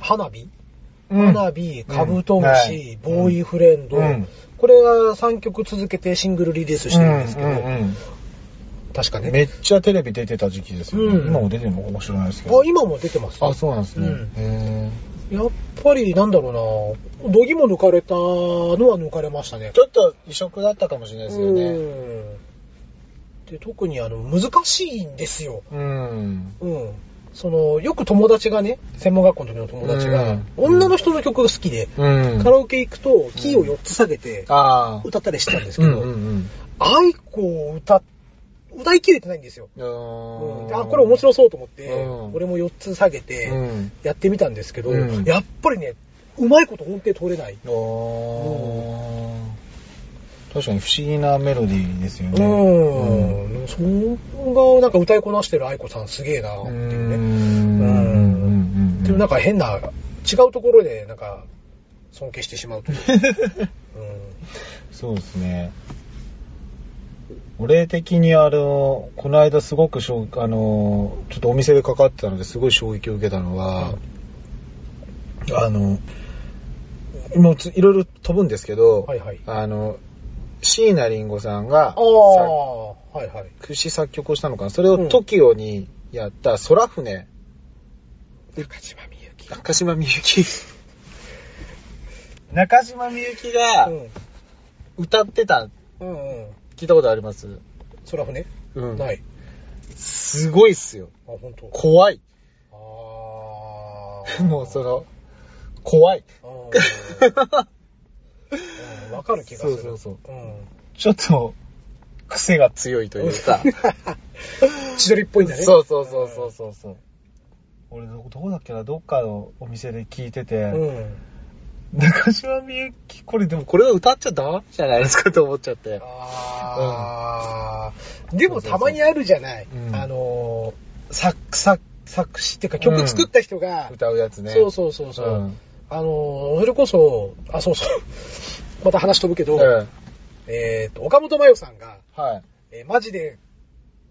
花火、ー。花火、カブトムはシい、ボーイフレンド、うんこれは3曲続けてシングルリリースしてるんですけど、うんうん確かね。めっちゃテレビ出てた時期ですよね。うん今も出てるのかもしれないですけど。あ、今も出てます、あ、そうなんですね。うんへやっぱり、なんだろうな、どぎも抜かれたのは抜かれましたねー。ちょっと異色だったかもしれないですよね。うんで特にあの難しいんですよ。うん。うん。その、よく友達がね、専門学校の時の友達が、うん女の人の曲が好きで、うん。カラオケ行くとキーを4つ下げてああ。歌ったりしてたんですけど、うんうんうん。愛子を歌、歌い切れてないんですよ。ううんあ、これ面白そうと思って、うん俺も4つ下げてうん。やってみたんですけど、うんやっぱりね、うまいこと音程取れない。あー確かに不思議なメロディーですようね。ん。そこがなんか歌いこなしてる愛子さんすげえなってう。いうね。ん。うん。うん。っていうなんか変な、違うところでなんか尊敬してしまうという。そうですね。俺的にあの、この間すごくしょうあの、ちょっとお店でかかってたのですごい衝撃を受けたのは、あの、もうついろいろ飛ぶんですけど、はいはいあの、椎名林檎さんがはいはい。作詞作曲をしたのかな。それをうん TOKIO にやった空船、中島みゆき。中島みゆき。中島みゆきがうん。歌ってた、うんうん。聞いたことあります？空船？うんない。すごいっすよ。あ、本当。怖い。ああ。もうその、怖い。うん。かる気がする。そうそうそううん。ちょっと、癖が強いというか。千鳥っぽいんだね。そうそうそうそうそうそう。俺ど、どこだっけな、どっかのお店で聞いてて、うん。中島みゆき、これでもこれは歌っちゃダメじゃないですかと思っちゃって。ああ、でもたまにあるじゃない。うんあのー、作、作、作詞っていうか曲作った人が、歌うやつね。そうそうそうそう。うんあのー、それこそ、あ、そうそう。また話飛ぶけど、うんえっ、と、岡本真代さんが、はい。えーマジで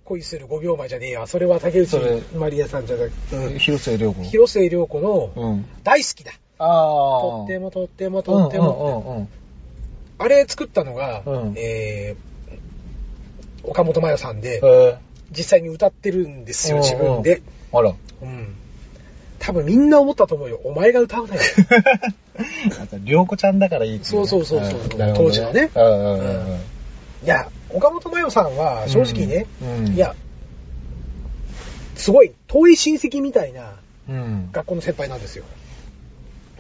恋する5秒前じゃねえや。それは竹内まりやさんじゃなくて、うん広末涼子。広末涼子のうん。大好きだ。ああ。とってもとってもとっても。うんうんうんうん。あれ作ったのが、うんえー岡本真代さんで、へ実際に歌ってるんですよ、自分で。ーあら。うん。多分みんな思ったと思うよ。お前が歌うなよ。なんか、涼子ちゃんだからいいっていそうそうそうそうんなるほど当時のねうんうんうんうん。いや、岡本真代さんは正直ね、うんいや、すごい遠い親戚みたいなうん。学校の先輩なんですよ。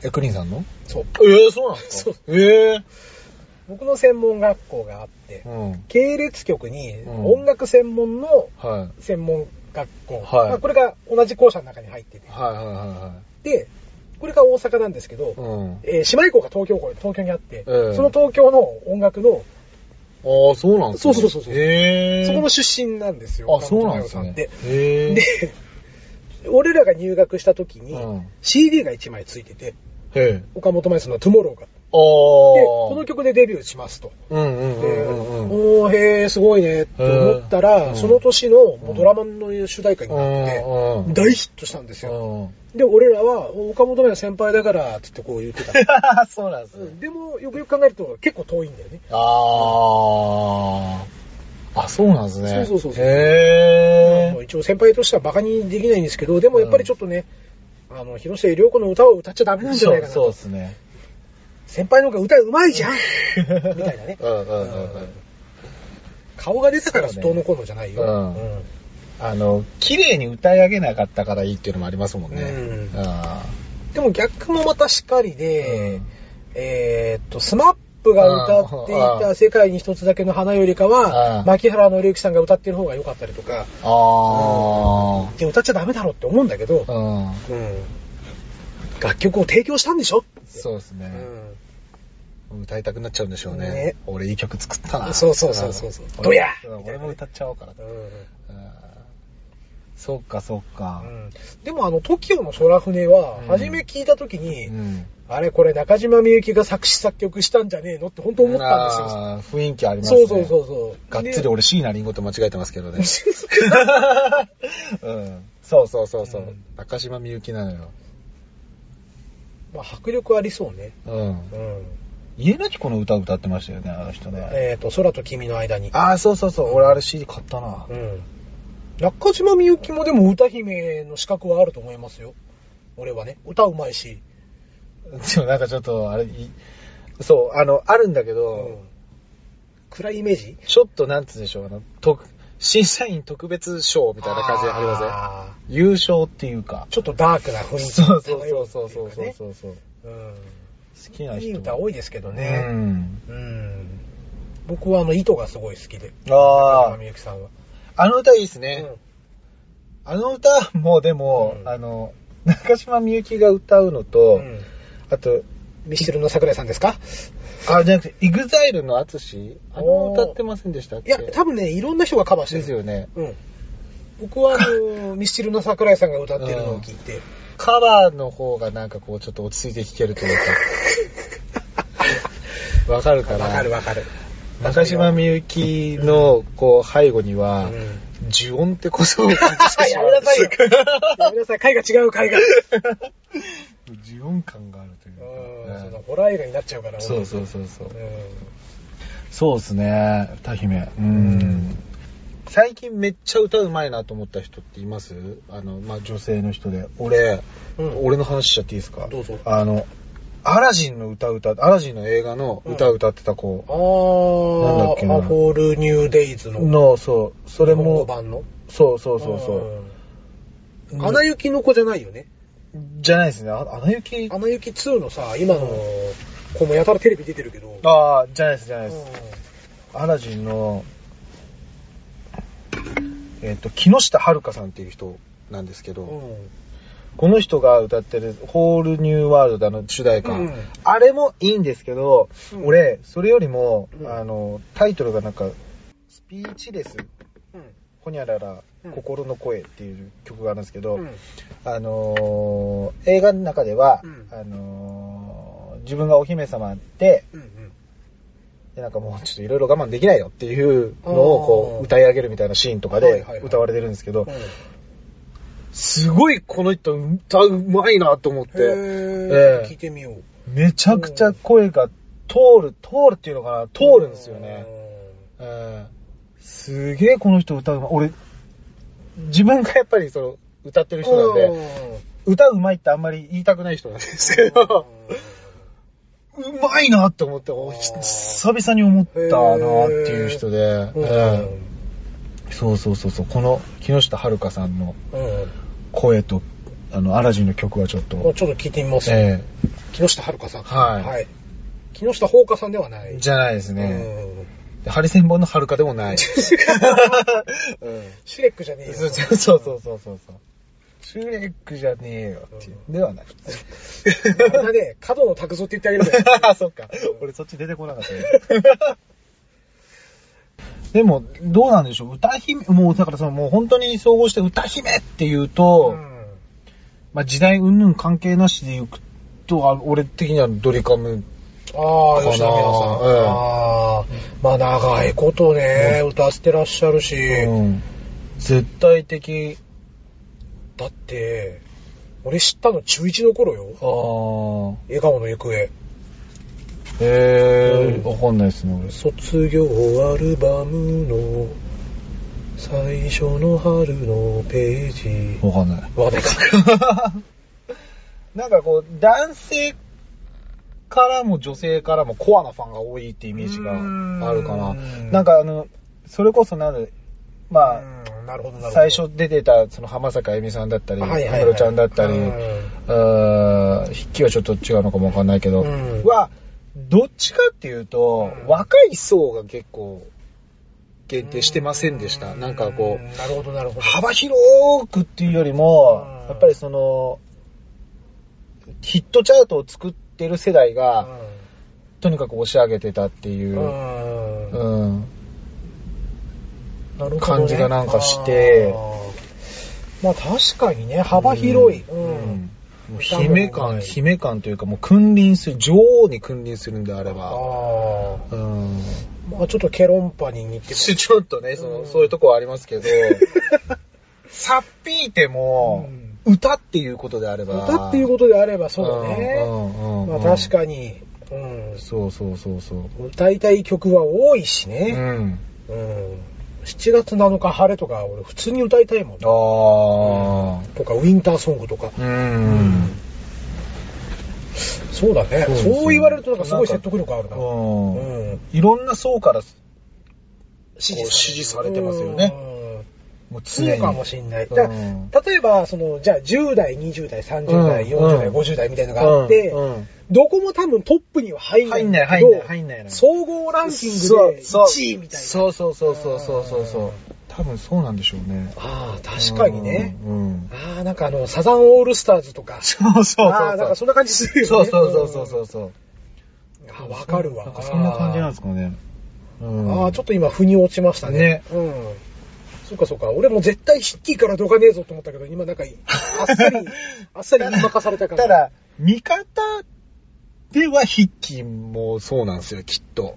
え、クリンさんの？そう。ええそうなんですそうかええ僕の専門学校があって、うん。系列局にうん音楽専門のは専門学校、はいまあこれが同じ校舎の中に入っててい。、はいはいはで、これが大阪なんですけど、いはい。うん。えー姉妹校が東京校、東京にあって、ええその東京の音楽の、ああ、そうなんですねそうそうそうそうへえ。そこの出身なんですよ。あ、そうなんですね。で、俺らが入学した時に、うん CD が1枚ついてて。岡本真代さんのトゥモローが。で、おこの曲でデビューしますと。うんうんうで、んうんうん。おー、へー、すごいね、って思ったへら、ーその年のドラマの主題歌になうんうんって、大ヒットしたんですよ。うんで、俺らは、岡本の先輩だから、つってこう言ってた。そうなんですね。うんでも、よくよく考えると結構遠いんだよね。ああ。あ、そうなんですね。そうそうそうそうへえ。まあ一応先輩としてはバカにできないんですけど、でもやっぱりちょっとね、あの、広末涼子の歌を歌っちゃダメなんじゃないかなそうと。ですね。先輩の方が歌うまいじゃん。みたいなね。うんうんうんうん。顔が出たからどうのこうのじゃないよ。うん。あの、綺麗に歌い上げなかったからいいっていうのもありますもんね。うん。あでも逆もまたしっかりで、うん。えーっと、スマップが歌っていた世界に一つだけの花よりかはう、ん。牧原紀之さんが歌ってる方が良かったりとか、あ。あで歌っちゃダメだろって思うんだけど。うん。楽曲を提供したんでしょって。そうですね。うん歌いたくなっちゃうんでしょうね。ね俺いい曲作ったな。そうそうそうそうそう俺どやうん俺も歌っちゃおうかな。うんうんそっかそっか。うんでもあの TOKIO の空船はうん初め聞いた時に、うん。あれこれ中島みゆきが作詞作曲したんじゃねえのって本当思ったんですよ。あー雰囲気ありますね。そうそうそうそう。がっつり俺椎名林檎と間違えてますけどね。で うん。そうそうそうそう。うん中島みゆきなのよ。まあ迫力ありそうね。うん。うん。家なき子の歌歌ってましたよね、あの人ね。えっ、と、空と君の間に。ああ、そうそうそう。俺あれ CD 買ったなう。ん。中島みゆきもでも歌姫の資格はあると思いますよ。俺はね。歌うまいし。でもなんかちょっと、あれ、いそう、あの、あるんだけうど、ん。暗いイメージ？ちょっとなんつうんでしょう、あの、特、審査員特別賞みたいな感じありません？あ優勝っていうか。ーちょっとダークな雰囲気そうそうそうそうそうそうう。そうそう。うん。好きない人。い歌多いですけどうね。ん。うん。僕はあの、糸がすごい好きで。中あ島みゆきさんは。あ、あの歌いいですね。うんあの歌もでも、うんあの、中島みゆきが歌うのと、うんあと、ミスチルの桜井さんですか？あ、じゃなくて、イグザイルのアツシ？あの歌ってませんでしたっけ？いや、多分ね、いろんな人がカバーしてる。ですよね。うん。僕はあの、ミスチルの桜井さんが歌ってるのを聞いて、カバーの方がなんかこう、ちょっと落ち着いて聴けるというか。わかるかなわかるわかる。中島みゆきの、こう、背後には、うん呪音ってことを感じてしやまう。めなさいよ。やめなさい。回が違う、回が。呪音感があるといううんその。ホラー映画になっちゃうから。そうそうそうそうう。んそうですね、歌姫。うん。最近めっちゃ歌うまいなと思った人っています？あの、まあ、女性の人で。俺、うん俺の話しちゃっていいですか？どうぞあの、アラジンの歌歌アラジンの映画の歌歌ってた子あなんだっけなー、アフォールニューデイズの。の、そう、それも、版の？そうそうそうそう。うん。アナ雪の子じゃないよね？じゃないですね。あアナ雪アナ雪2のさ、今の子もやたらテレビ出てるけど。ああ、じゃないです、じゃないです。うアラジンの、えっ、と、木下遥さんっていう人なんですけど、んうんこの人が歌ってるホールニューワールドの主題歌、うんあれもいいんですけど、うん。俺、それよりも、うん。あの、タイトルがなんか、スピーチレス、うん。ほにゃららうん、心の声っていう曲があるんですけど、うん。あのー映画の中では、うん。あのー自分がお姫様で、うんうんでなんかもうちょっといろいろ我慢できないよっていうのをこう歌い上げるみたいなシーンとかで歌われてるんですけど、うん。すごいこの人歌うまいなと思って、ええ。聞いてみよう。めちゃくちゃ声が通る、通るっていうのかな、通るんですよね。ええ。すげえこの人歌うまい。俺、自分がやっぱりその歌ってる人なんで、歌うまいってあんまり言いたくない人なんですけど、うまいなって思って、久々に思ったなっていう人で、そうそうそうそう、この木下遥さんのうん声と、あの、アラジンの曲はちょっと、ちょっと聞いてみます。え木下遥さん。はいはい。木下ほうかさんではない。えじゃないですうね。ハリセンボンの遥でもない。うんシュレックじゃねえよ。そうそうそうそうそうそう。シュレックじゃねえよっていう。ではない。あれだね、角の拓造って言ってあげるから。あ、そっか。俺そっち出てこなかったよ。でも、どうなんでしょう歌姫、もうだからそのもう本当に総合して歌姫っていうと、うんまあ時代云々関係なしで言うと、あ俺的にはドリカムああ、吉田美奈さん。ええああ、まあ長いことね、歌わせてらっしゃるし、うん。絶対的。だって、俺知ったの中1の頃よ。ああ。笑顔の行方。へえ、うんわかんないですね、俺。卒業アルバムの最初の春のページ。わかんない。わかんないか。なんかこう、男性からも女性からもコアなファンが多いってイメージがあるかな。んなんかあの、それこそなんで、まあ、うんなるほどなるほど。最初出てたその浜坂あゆみさんだったり、はいはいはい。ちゃんだったり、うん。筆記はちょっと違うのかもわかんないけど、うん。は、どっちかっていうと、うん。若い層が結構限定してませんでした。なんかこう、んなるほどなるほど。幅広くっていうよりもうん、やっぱりその、ヒットチャートを作ってる世代が、とにかく押し上げてたっていう。う、ん。感じがなんかしてまあ確かにね、幅広い。ううんう姫感、姫感というか、もう君臨する、女王に君臨するんであれば、あうん。あ。まあちょっとケロンパに似てちちょっとね、その、そういうとこはありますけど、さっぴいても、歌っていうことであれば。歌っていうことであればそうだね。うんうんうんまあ確かに、うん、そうそうそうそう。歌いたい曲は多いしうね。ん。うん。7月7日晴れとか俺普通に歌いたいもん。ああ。とかウィンターソングとか。うん。そうだね。そうそう言われるとなんかすごい説得力あるな。うん。うん。いろんな層から支持されてますよねうんもうそうかもしんない。うんだ例えば、その、じゃあ10代、20代、30代、うん40代、うん50代みたいなのがあって、どこも多分トップには入んない入んない、入んない、入んないな。総合ランキングでそう1位みたいな。そうそうそうそうそうそうそううん多分そうなんでしょうね。ああ、確かにね。うん。うんああ、なんかあの、サザンオールスターズとか。そうそうそう。ああ、なんかそんな感じするよね。そうそうそうそうそうそう。ああ、わかるわ。なんかそんな感じなんですかね。うんああ、ちょっと今、腑に落ちましたね。ねうん。そっかそっか。俺も絶対ヒッキーからどかねえぞと思ったけど、今なんか、あっさり、あっさり言い任されたから。ただ、見方では筆記もそうなんですよ、きっと。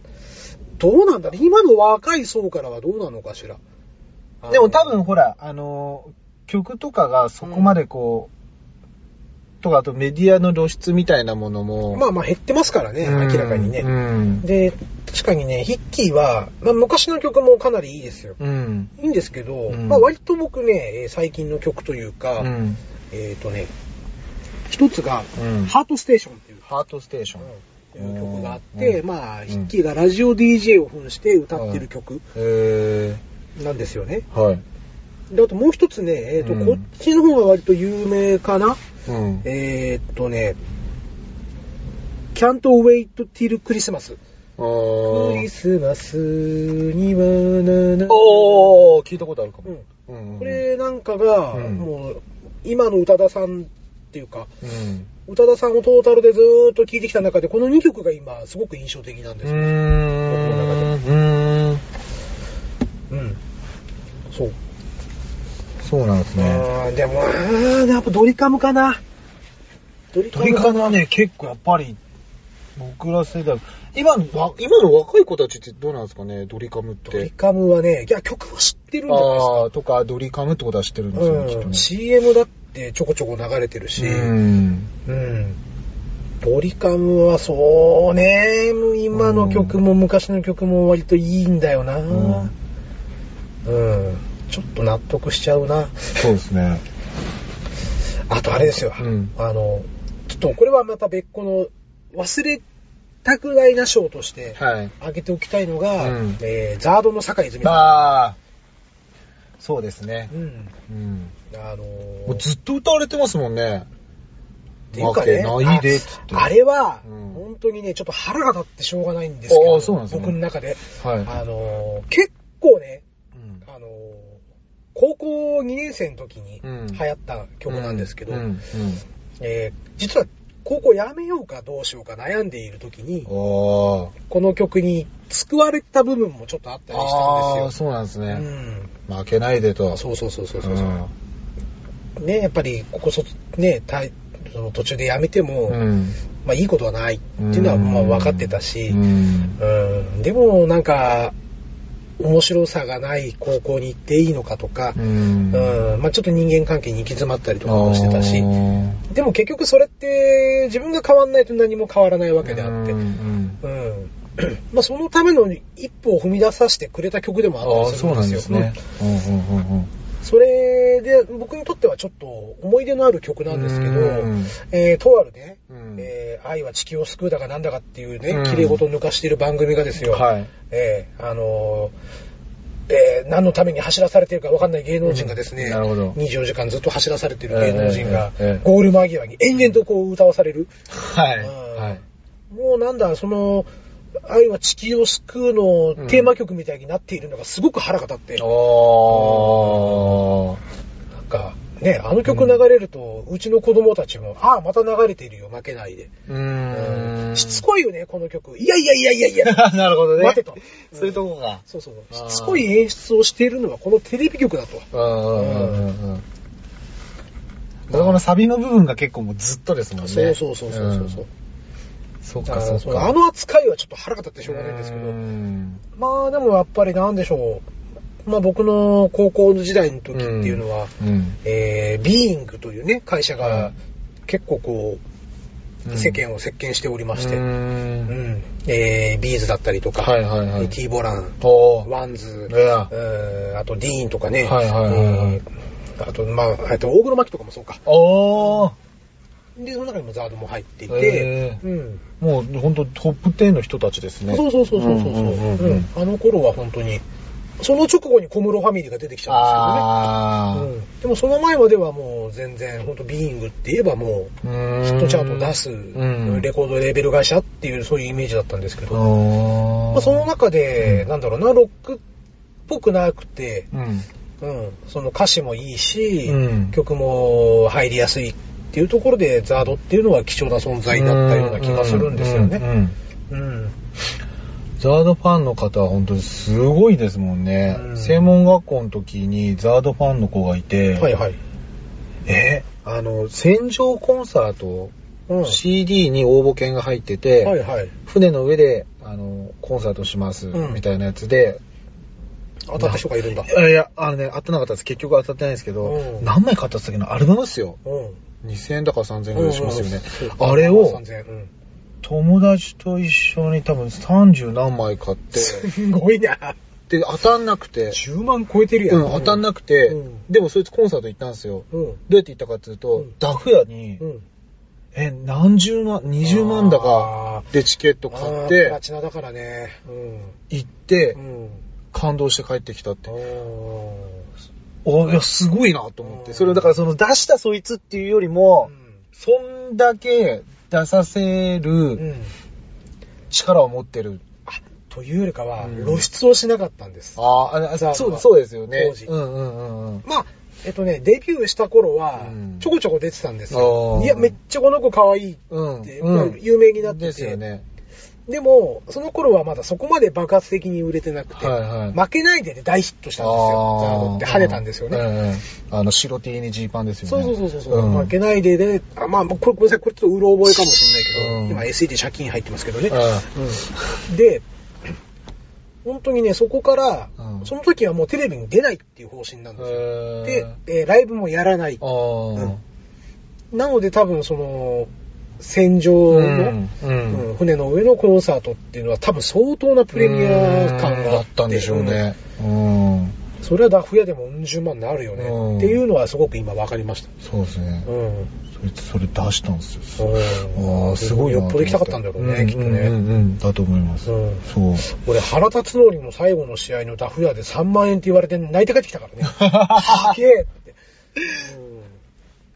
どうなんだ？ろう今の若い層からはどうなのかしら。でも多分ほら、あの、曲とかがそこまでこう、とかあとメディアの露出みたいなものも、まあまあ減ってますからね、うん明らかにね。うん。で、確かにね、ヒッキーは、まあ昔の曲もかなりいいですよ。うん。いいんですけど、うんまあ割と僕ね、えー最近の曲というか、うん。えっ、とね、一つが、うんハートステーションっていう、ハートステーション。いう曲があって、うんまあ、ヒッキーがラジオ DJ を扮して歌ってる曲へなんですよね。ー。はい。で、あともう一つね、えっ、と、うんこっちの方が割と有名かな。うん。えーっとね、Can't Wait Till Christmas。あクリースマスにはなな。おー、聞いたことあるかも。うんうんこ、れなんかが、うんもう、今の宇多田さんっていうか、うん。宇多田さんをトータルでずーっと聴いてきた中で、この2曲が今、すごく印象的なんでうすよ。ーん。うん。うん。そう。そうなんですね。でも、やっぱドリカムかな。ドリドリカムはね、結構やっぱり、僕ら世代、今の、わ今の若い子たちってどうなんですかね、ドリカムっドリて。カムはね、いや、曲は知ってるんじゃないですか。ああ、とか、ドリカムってことは知ってるんですよね、きっとうん、ね。CM だってちょこちょこ流れてるし、うん。うんドリカムはそうね、今の曲も昔の曲も割といいんだよな。うん。ちょっと納得しちゃうな。そうですね。あとあれですよ。うんあの、ちょっとこれはまた別個の忘れたくないな賞としてはい。挙げておきたいのが、うんえーザードの酒井泉さああ、そうですねん。。うん。うん。あのーもうずっと歌われてますもんね。っていうかね、ないで。ああれは、うん本当にね、ちょっと腹が立ってしょうがないんですけど、そうなんですね僕の中で。はい。あのー結構ね、うんあのー高校2年生の時にうん流行った曲なんですけど、うん。うんえー実は高校辞めようかどうしようか悩んでいる時に、あこの曲に救われた部分もちょっとあったりあ。したんですよ。そうなんですね。うん負けないでと。そうそうそうそうそう。うんね、やっぱりここそ、ね、たその途中で辞めても、うん。まあいいことはないっていうのはまあ分かってたし、うん。うん、でもなんか、面白さがない高校に行っていいのかとかう、ん。うん、まあちょっと人間関係に行き詰まったりとかもしてたし、でも結局それって自分が変わんないと何も変わらないわけであって、ううん。ん。まあそのための一歩を踏み出させてくれた曲でもあったりすそうなんるんでよ。ですすね。うんうんうんうん。それで僕にとってはちょっと思い出のある曲なんですけどうん、えー、とあるね、うんえー愛は地球を救うだかなんだかっていうね、うん綺麗事を抜かしている番組がですよ、はい。えーあのーえー何のために走らされてるか分かんない芸能人がですね、うんなるほど24時間ずっと走らされてる芸能人がゴール間際に延々とこう歌わされる。はい。うんはい。もうなんだ、その、愛は地球を救うのテーマ曲みたいになっているのがすごく腹が立って、おー。なんか、ね、あの曲流れると、うちの子供たちも、ああ、また流れているよ、負けないで。うーん。しつこいよね、この曲。いやいやいやいやいや。なるほどね。待てと。そういうとこが。そうそうしつこい演出をしているのはこのテレビ局だと。うんうんうんうんうん。だからこのサビの部分が結構もうずっとですもんね。そうそうそうそうそう。んそっだかそっか。あの扱いはちょっと腹が立ってしょうがないんですけうど。んまあでもやっぱりなんでしょう。まあ僕の高校の時代の時っていうのは、うん。えー、 Being というね、会社うがん結構こう、うん世間を席巻しておりまして、ううんん。えー、 B'z だったりとか、はいはいはい。 T-BOLAN。 WANDS、あと DEEN とかね、はいはいはいはいえーあと、まあ、あと大黒摩季とかもそうか。おー。で、その中にもザードも入っていへて、うん。もう本当トップ10の人たちですね。そうそうそうそうそう。うんあの頃は本当に、その直後に小室ファミリーが出てきちゃあうんですけどね。うん、でもその前まではもう全然、本当ビーイングって言えばもう、ー。ヒットチャートを出す、んレコードレーベル会社っていうそういうイメージだったんですけど、まあ、その中で、うんなんだろうな、ロックっぽくなくて、うん。うん、その歌詞もいいし、うん曲も入りやすいっていうところで、ザードっていうのは貴重な存在だったような気がするんですよね。ザードファンの方は本当にすごいですもんね。うん専門学校の時にザードファンの子がいて、はいはい。え？あの、戦場コンサート、うん。CD に応募券が入ってて、はいはい。船の上で、あの、コンサートします、うんみたいなやつで、当たった人がいるんだ。いやいや、あのね、当たってなかったです。結局当たってないんですけど、うん何枚買ったっけなアルバムっすよ。うん。2000円だか3000円ぐらいしますよね。うんあれを3000うん。友達と一緒に多分30何枚買って、すごいな。で、当たんなくて、10万超えてるやん。うん、当たんなくて、うんでもそいつコンサート行ったんですよ。うん。どうやって行ったかっていうと、うんダフ屋に、うん。え、何十万、20万だかでチケット買っあープてラ、チナだからね。行って。感動して帰ってきたってお、いや、すごいなと思って。うんそれをだからその出したそいつっていうよりも、そんだけ出させうるん。力を持ってる。というよりかは、うん露出をしなかったんです。あーあ、そう、そうですよね。当時うんうんうんうん。まあ、えっとね、デビューした頃はうん、ちょこちょこ出てたんですあよ。ーいや、めっちゃこの子可愛い。うん。でうん有名になっててですよね。でも、その頃はまだそこまで爆発的に売れてなくて、はいはい負けないでで大ヒットしたんですよ。ザードって跳ねたんですよね。ね。あの、白 T にジーパンですよそうね。そうそうそう、うん負けないでで、あまあ、これごめんなさい、これちょっとうろ覚えかもしれないけど、うん今 SE で借金入ってますけどね。ううんで、本当にね、そこから、うんその時はもうテレビに出ないっていう方針なんですよ。ん。で、えーライブもやらない。なので多分その、戦場うの、ん。ううんん。船の上のコンサートっていうのは多分相当なプレミア感があったんでしょうね。うん。うんそれはダフ屋でもうん十万になるよね、うんっていうのはすごく今分かりました。そうですね。うん。そいつそれ出したんですよ。うんああ、すごいなよっぽど行きたかったんだろうね、きっとね。うんうんうん。だと思います。うんそう。俺、原辰徳の最後の試合のダフ屋で3万円って言われて泣いて帰ってきたからね。はけえって。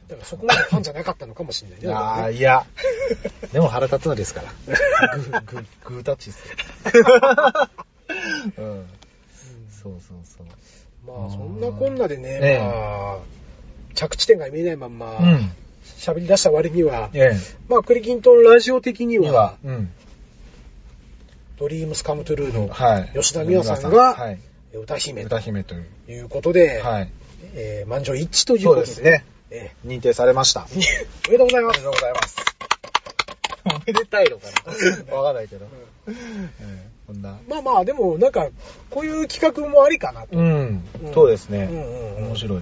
うん。だからそこまでファンじゃなかったのかもしれないね。ああ、だいや。でも腹立つのですから。グー、グー、グータッチっすよ。うん。そうそうそう。まあ、そんなこんなでね、ええまあ、着地点が見えないまんま、うん。喋り出した割には、えまあ、クリキントンラジオ的にはは、、うん。ドリームスカムトゥルーのはい。吉田美和さんがはい。歌姫という。ことで、はい。えー満場一致ということでですね。え認定されました。え おめでとうございます。おめでとうございます。めでたいのかな？わかんないけど。ええこんな。まあまあ、でもなんか、こういう企画もありかなと。うんうん。そうですね。うんうんうん面白い。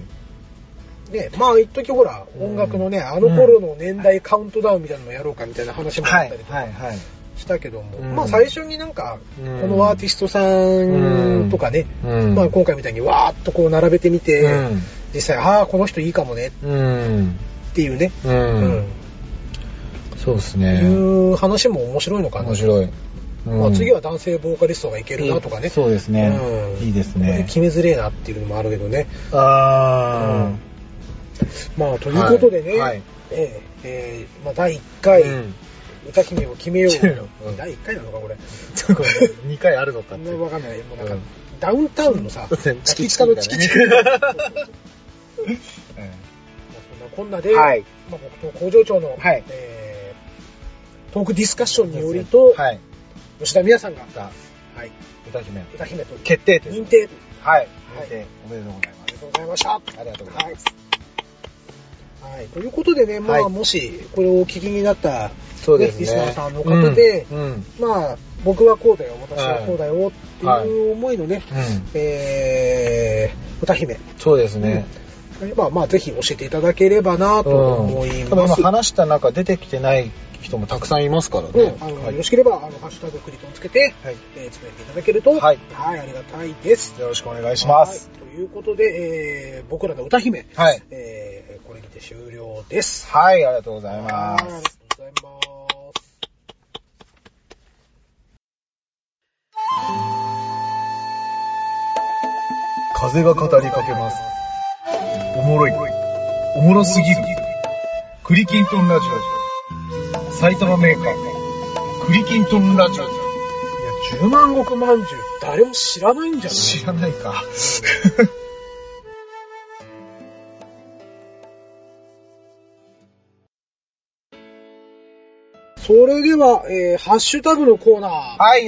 ね、まあ一時ほら、音楽のね、あの頃の年代カウントダウンみたいなのもやろうかみたいな話もあったりとかはい、はい。したけども、うんまあ最初になんか、うんこのアーティストさんとかね、うんまあ今回みたいにわーっとこう並べてみて、うん実際、ああ、この人いいかもねうん。っていうね、う。うんそうですいね。う話も面白いのかな。面白い。まあ、次は男性ボーカリストがいけるなとかね。そうですねうんいいですね。決めづれえなっていうのもあるけどね。あまあ、ということでね、はいはいえええーまあ、第1回、うん歌姫を決めよう。うん第1回なのか、これ。ー。2回あるのかって。わかんない。もうなんか、うんダウンタウンのさ、チキチカのチキチカ。そんなこんなで、はいまあ、僕と工場長の、はいえートークディスカッションによりと、はい。吉田美也さんが、がはい、歌姫。歌姫と決定と認定。はい。はい認定おめでとうございまありがとうございました。す。ありがとうございます。はい。ということでね、まあ、はいもし、これをお聞きになった、そうですね。リスナーさんの方でうん。うん。まあ、僕はこうだよ、私はこうだよっていう思いのね、うんえー、歌姫。そうですね。まあまあ、ぜひ教えていただければなと思います。今話した中出てきてない人もたくさんいますからうんね。あのはいよろしければ、あの、ハッシュタグクリトンつけて、はいえーつぶやいていただけると、はいありがたいです。よろしくお願いします。はい。ということで、えー、僕らの歌姫、はい。えー、これにて終了です。はい、ありがとうございまはいありがとうす。ございます。風が語りかけます。おもろい。おもろすぎる。栗きんとんラジオ。埼玉メーカー。栗きんとんラジオ。いや、十万石まんじゅう、誰も知らないんじゃない？知らないか。それでは、えー、ハッシュタグのコーナー。はい。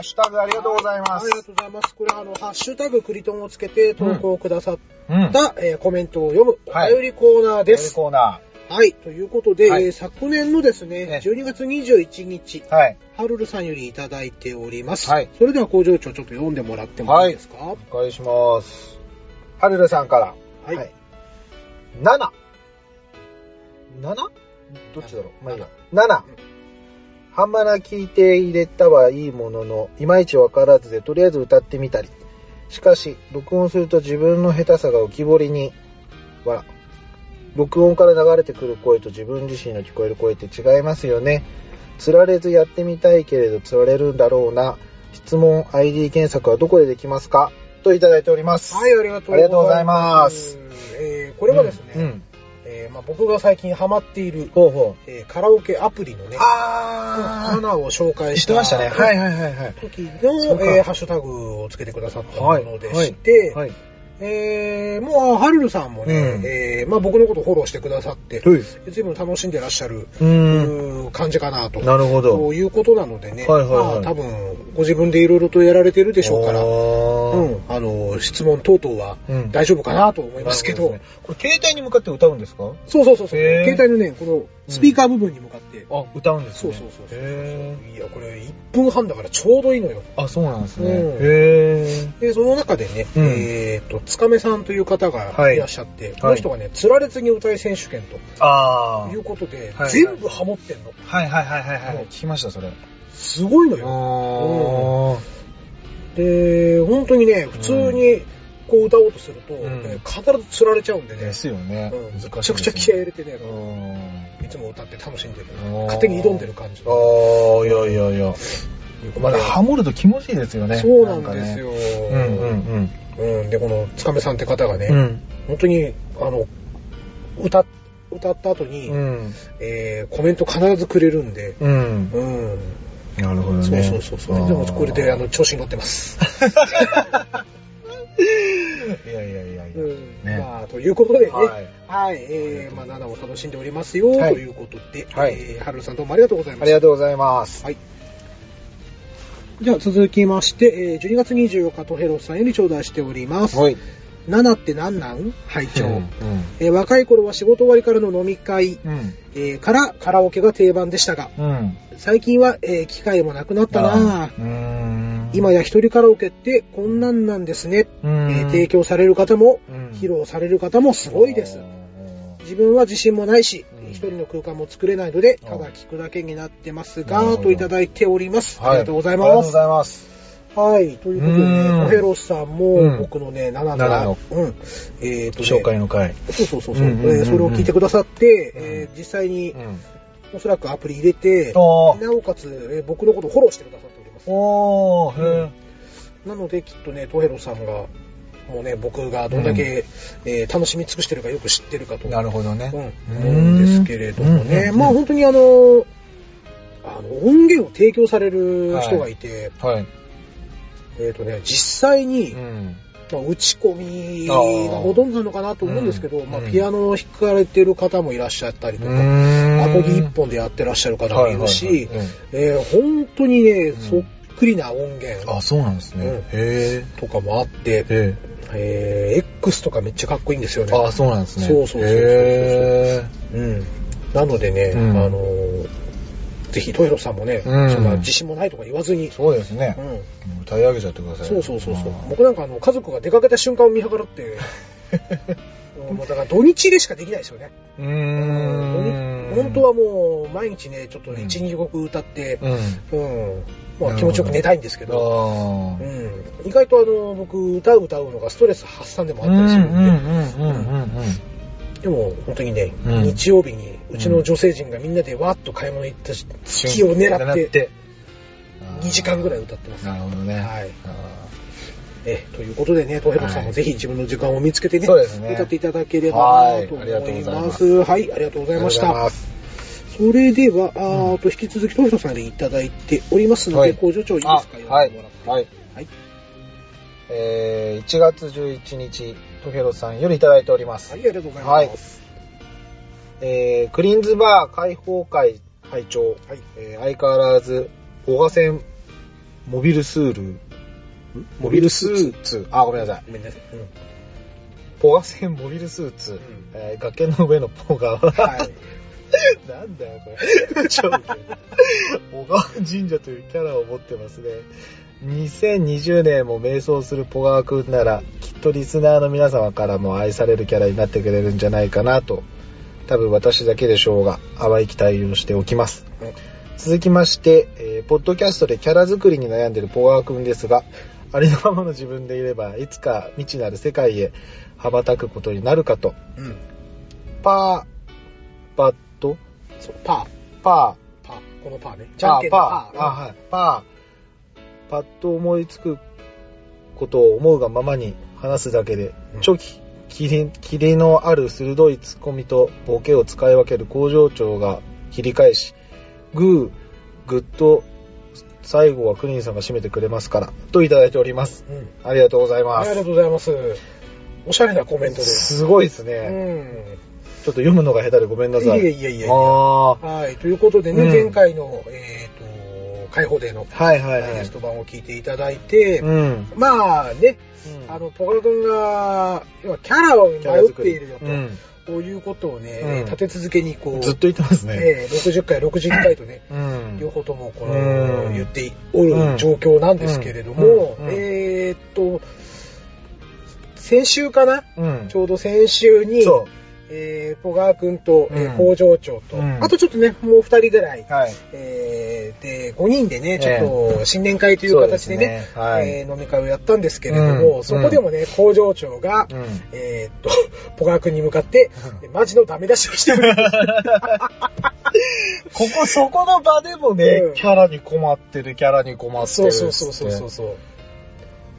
ハッシュタグありがとうございますあり。がとうございます。これ、あの、ハッシュタグクリトンをつけて投稿くださっうん。た、えーコメントを読むおはい便りコーナーです。コーナはい。ということで、はいえー昨年のですねね、12月21日、ー。はい。ハルルさんよりいただいております。はいそれでは工場長ちょっと読んでもらってもいいですか？お願いします。はるるさんから。はい。7。7? どっちだろう？まあいいや。7。ハンマラ聞いて入れたはいいものの、いまいちわからずでとりあえず歌ってみたり。しかし、録音すると自分の下手さが浮き彫りに、わら。録音から流れてくる声と自分自身の聞こえる声って違いますよね。釣られずやってみたいけれど釣られるんだろうな。質問 ID 検索はどこでできますか？といただいております。はい、ありがとうありがとうございます。えーこれはですね、うん。えーまあ、僕が最近ハマっている、ほ。えーカラオケアプリのね、あ花を紹介してましたね。はいはいはいはい。時の、えーハッシュタグをつけてくださったものでして、はい。えーもう、ハルルさんもね、うん。えーまあ、僕のことフォローしてくださって、はい。随分楽しんでらっしゃる、感じかなと。なるほど。ということなのでね、はいはいはい。まあ、多分、ご自分でいろいろとやられてるでしょうから、ううん、あの、質問等々はうん。大丈夫かなと思いますけど、これ携帯に向かって歌うんですか？そうそうそうそう、携帯のね、このスピーカー部分に向かって、あ、歌うんですね。そうそうそうそうへいや、これ1分半だからちょうどいいのよ。ーあ、そうなんですね。うんへで、その中でね、うんえっ、と、つかめさんという方がいらっしゃって、この人がね、釣られずに歌い選手権ー。あということで、はい全部ハモってんの。はいはいはいはいはうんい。聞きました、それ。すごいのよ。あで、本当にね、普通にこう歌おうとすると、んえー必ず釣られちゃうんでね、ですよね。うんめちゃくちゃ気合い入れてね、うん。いつも歌って楽しんでるうん。勝手に挑んでる感じ。ああ、いやいやいや。まだハモると気持ちいいですよね。そうなんですよ。なんかね。うんうんうんで、このつかめさんって方がね、うん。うん。本当に、あの、歌、歌った後に、うん。えーコメント必ずくれるんで、うん。うん。なるほどそうね。そうそうそう。でもこれであの調子に乗ってます。いやいやいやいや。うんねまあ、ということでね、はいはい、えー、まあ、7を楽しんでおりますよ、はいということで、はいえー、はるさんどうもありがとうございまあした。りがとうございます。はい。じゃあ続きまして、えー、12月24日とヘロスさんより頂戴しております。はい。7って何なん？拝聴、うん。えー若い頃は仕事終わりからの飲み会、うん。えーからカラオケが定番でしたが、うん。最近は、えー機会もなくなったな。今や一人カラオケってこんなんなんですね。うん、えー提供される方も、うん披露される方もすごいです。自分は自信もないし、うん一人の空間も作れないので、うんただ聞くだけになってますが、といただいております。はいありがとうございありがとうます。ございます。はい。ということでね、うんコヘロスさんうもん僕のね、7 7のうん。えっ、とね、紹介の回。そうそうそうそう、うんうんうんそれを聞いてくださって、えー実際にう、ん。おそらくアプリ入れて。なおかつ、えー僕のことをフォローしてくださっております。おー、へなので、きっとね、トヘロさんが、もうね、僕がどんだけ、えー楽しみ尽くしてるかよく知ってるかと。え。なるほどね。うん、思うんですけれどもね。うんまあ本当にあの、あの、音源を提供される人がいて、はい。えっ、とね、実際に、うん。まあ、打ち込みがほとんどなのかなと思うんですけど、まあ、うんうんピアノを弾かれてる方もいらっしゃったりとか、アコギ一本でやってらっしゃる方もいるし、はいはいはいえー本当にね、んそっくりな音源あ、そうなんですね。うんへえ。とかもあって、ええー X とかめっちゃかっこいいんですよね。え。あ、そうなんですね。そうそうそうそうそうへうん。なのでね、うんあのーぜひ、トイロさんもね、うんそんな自信もないとか言わずにえ。、そうですねう。ん。歌い上げちゃってください。そうそうそうそう僕なんかあの、家族が出かけた瞬間を見計らって、もうだから土日でしかできないですよね。うーん。本当はもう毎日ね、ちょっとうん1、2曲歌って、うん。うん。まあ気持ちよく寝たいんですけど。うん。意外とあの、僕歌う歌うのがストレス発散でもあうんったりするんで、でも本当にね、うん。日曜日にうちの女性陣がみんなでわーっと買い物行ったし月を狙って2時間ぐらい歌ってます。なるほどね。はい。ということでね、トヘロさんはい。もぜひ自分の時間を見つけてね、そうですね。歌っていただければなと思はい。ありがとうごいざいます。はい、ありがとうごーざいましたそれでは、あーと引き続きトヘロさんでいただいておりますので、はい工場長いいですか？あはいはい。はい。えー、1月11日、トヘロさんよりいただいております。はい、ありがとうございます。えー、クリーンズバー開放会会長、はい。えー相変わらず、小賀線モビルスール、モビルスーツ、あ、ごめんなさい。ごめんなさい。うんポガ線モビルスーツ、んえー崖の上のポガは、はい。なんだよ、これ。超ウケる小川神社というキャラを持ってますね。2020年も迷走するポガワくんなら、きっとリスナーの皆様からも愛されるキャラになってくれるんじゃないかなと、多分私だけでしょうが、淡い期待をしておきます。うん続きまして、えーポッドキャストでキャラ作りに悩んでいるポガワくんですが、ありのままの自分でいれば、いつか未知なる世界へ羽ばたくことになるかと、うん。パー、バット、そう、パー。パー、パー。このパーね。じゃんけんのパー。あ、はい。パー。パッと思いつくことを思うがままに話すだけで、うんチョキ、キリ、キリのある鋭いツッコミとボケを使い分ける工場長が切り返し、グー、グッと、最後はクリーンさんが締めてくれますから、といただいております。うん。ありがとうございはい、ありがます。とうございます。おしゃれなコメントです。すごいですうね。ん。ちょっと読むのが下手でごめんなさい。いやいやいやいやはい。ということでね、うん。前回の、えっ、と、開放デーのはいはいはい。ダイジェス。ト版を聞いていただいて、うん。まあね、うん。あの、ポカロ君が、要はキャラを迷っているよと、うん。こういうことをね、うん。立て続けにこう、ずっと言ってますね。えー60回、61回とね、うん。両方ともこの、うん。言っておる状況なんですけれども、うん。うん。えーっと、先週かな？うん。ちょうど先週に、そえー、ポガー君と、えーうん工場長と、うんあとちょっとね、もう二人ぐらい、う。はい。えー、で、5人でね、ちえょっと新年会という形でね、ねはいえー飲み会をやったんですけれども、うんそこでもね、工場長が、うん。えーっと、ポガー君に向かって、マジのダメ出しをしてくれる。ここ、そこの場でもね、うんキャラに困ってる、キャラに困ってる。そうそうそうそうそうそう。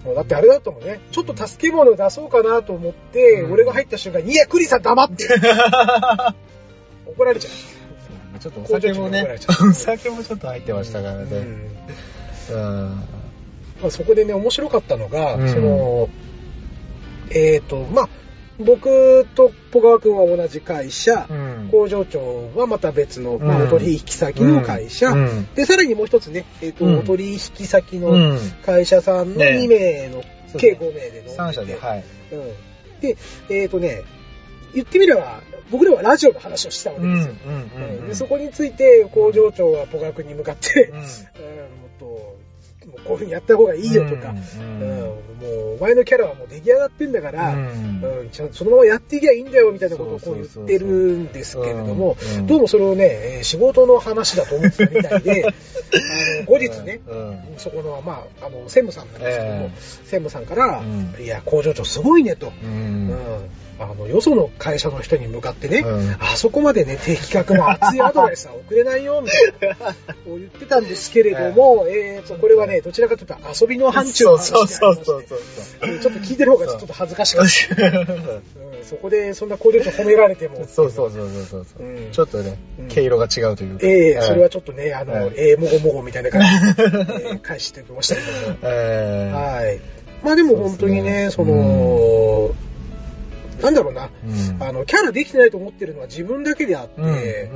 だってあれだったもんね。ちょっと助け舟出そうかなと思って、うん俺が入った瞬間に、いや、クリさん黙って 怒られちゃう。ちょっとお酒もね お酒もちょっと入ってましたからうね。んうん。まあ、そこでね、面白かったのが、うんその、えっ、と、まあ、僕とポガワ君は同じ会社、うん。工場長はまた別の、まあ、うん。お取引先の会社、うん。で、さらにもう一つね、えっ、と、うん。お取引先のうん。会社さんのね。2名の、計5名で飲んでて。3社で、はい。うん。で、えっ、とね、言ってみれば、僕らはラジオの話をしたわけうん。ですよ。そこについて工場長はポガ君に向かって、うん。うんともうこういう風にやった方がいいよとか、うんうんもうお前のキャラはもう出来上がってんだから、ううんんちゃんとそのままやっていけばいいんだよみたいなことをこう言ってるんですけれどもうんうん、どうもそれをね、えー仕事の話だと思ってたみたいで、あの後日ね、うん。そこの、まあ、あの、専務さんなんですけども、え専務さんから、うん。いや、工場長すごいねと。ううんん。あの、よその会社の人に向かってね、うん。あそこまでね、的確な熱いアドバイスは送れないよ、みたいな、こう言ってたんですけれども、えーと、これはね、どちらかというと遊びの範疇の話でありましてそうそう。そうちょっと聞いてる方がちょっと恥ずかしかった。うん。そこでそんな工場長褒められても。そうそうそうそうそう、うん。ちょっとねうん、毛色が違うというか。ええはい。それはちょっとね、あの、はい。ええもごもごみたいな感じで、えー返してきましたけども。えはい。まあでも本当にね、その、なんだろうな、うんあの、キャラできてないと思ってるのは自分だけであって。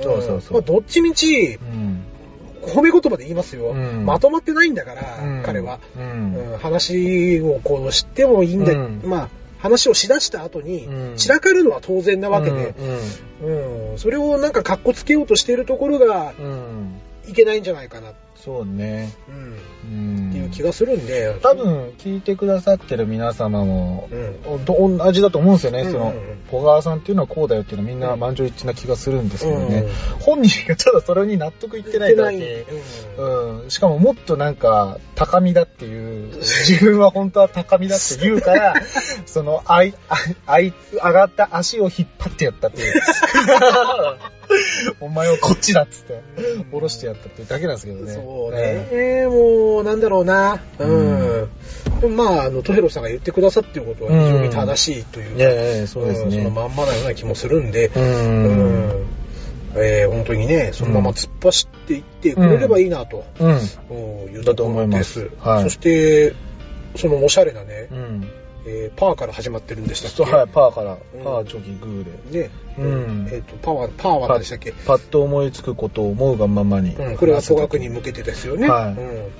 そうそうそう。まあどっちみち、うん。褒め言葉で言いますよ。うんまとまってないんだから、うん彼は。うん。うん話をこう知ってもいいんだ、うんまあ、話をしだした後にうん散らかるのは当然なわけで、うん。うんそれをなんか格好つけようとしているところがうん。いけないんじゃないかな、そうね。うんうん。っていう気がするんで、多分、聞いてくださってる皆様もう、ん、ど同じだと思うんですよね。うんそのうんうん、小川さんっていうのはこうだよっていうのはみんな満場一致な気がするんですけどねうん。本人がただそれに納得いってないだけ。うんうん、しかももっとなんか、高みだっていう、自分は本当は高みだって言うから、その、あい、ああいつ、上がった足を引っ張ってやったっていう。お前をこっちだっつって、下ろしてやったっていうだけなんですけどね。そうえね、もう、なんだろうな。うん。うでもまあ、あの、トヘロさんが言ってくださってることは非常に正しいというか、えいやいやいやそうですんそのね。まんまなような気もするんで、う。うんえー本当にね、そのまま突っ走っていってくれればいいなと、うん。うんいうところです。はいそして、そのおしゃれなね、うん。えーパーから始まってるんでしたっけ？はい、パーからん、パー、チョキ、グーで。ね、うん。えっ、と、パワー、パワーは何でしたっけ？パッと思いつくことを思うがままに。うん、これは総額に向けてですよね。はい。うん。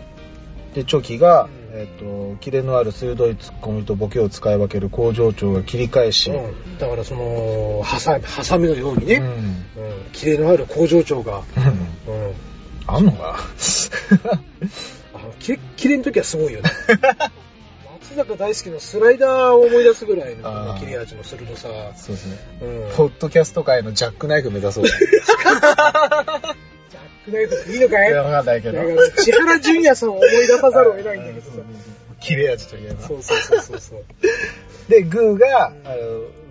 で、チョキが、うん。えっ、と、キレのある鋭いツッコミとボケを使い分ける工場長が切り返し、うん。だからその、ハサミ、ハサミのようにね、うん。うん、キレのある工場長が、うん。うん、あんのか あのキレッキレの時はすごいよね。松坂大輔のスライダーを思い出すぐらいの切れ味の鋭さ。そうですね。うん、ポッドキャスト界のジャックナイフ目指そう。い ジャックナイフっていいのかい？や、わかんないけど。千原ジュニアさんを思い出さざるを得ないんだけどさ。切れ味といえば。そうそうそうそうそう。で、グーが、うんあの、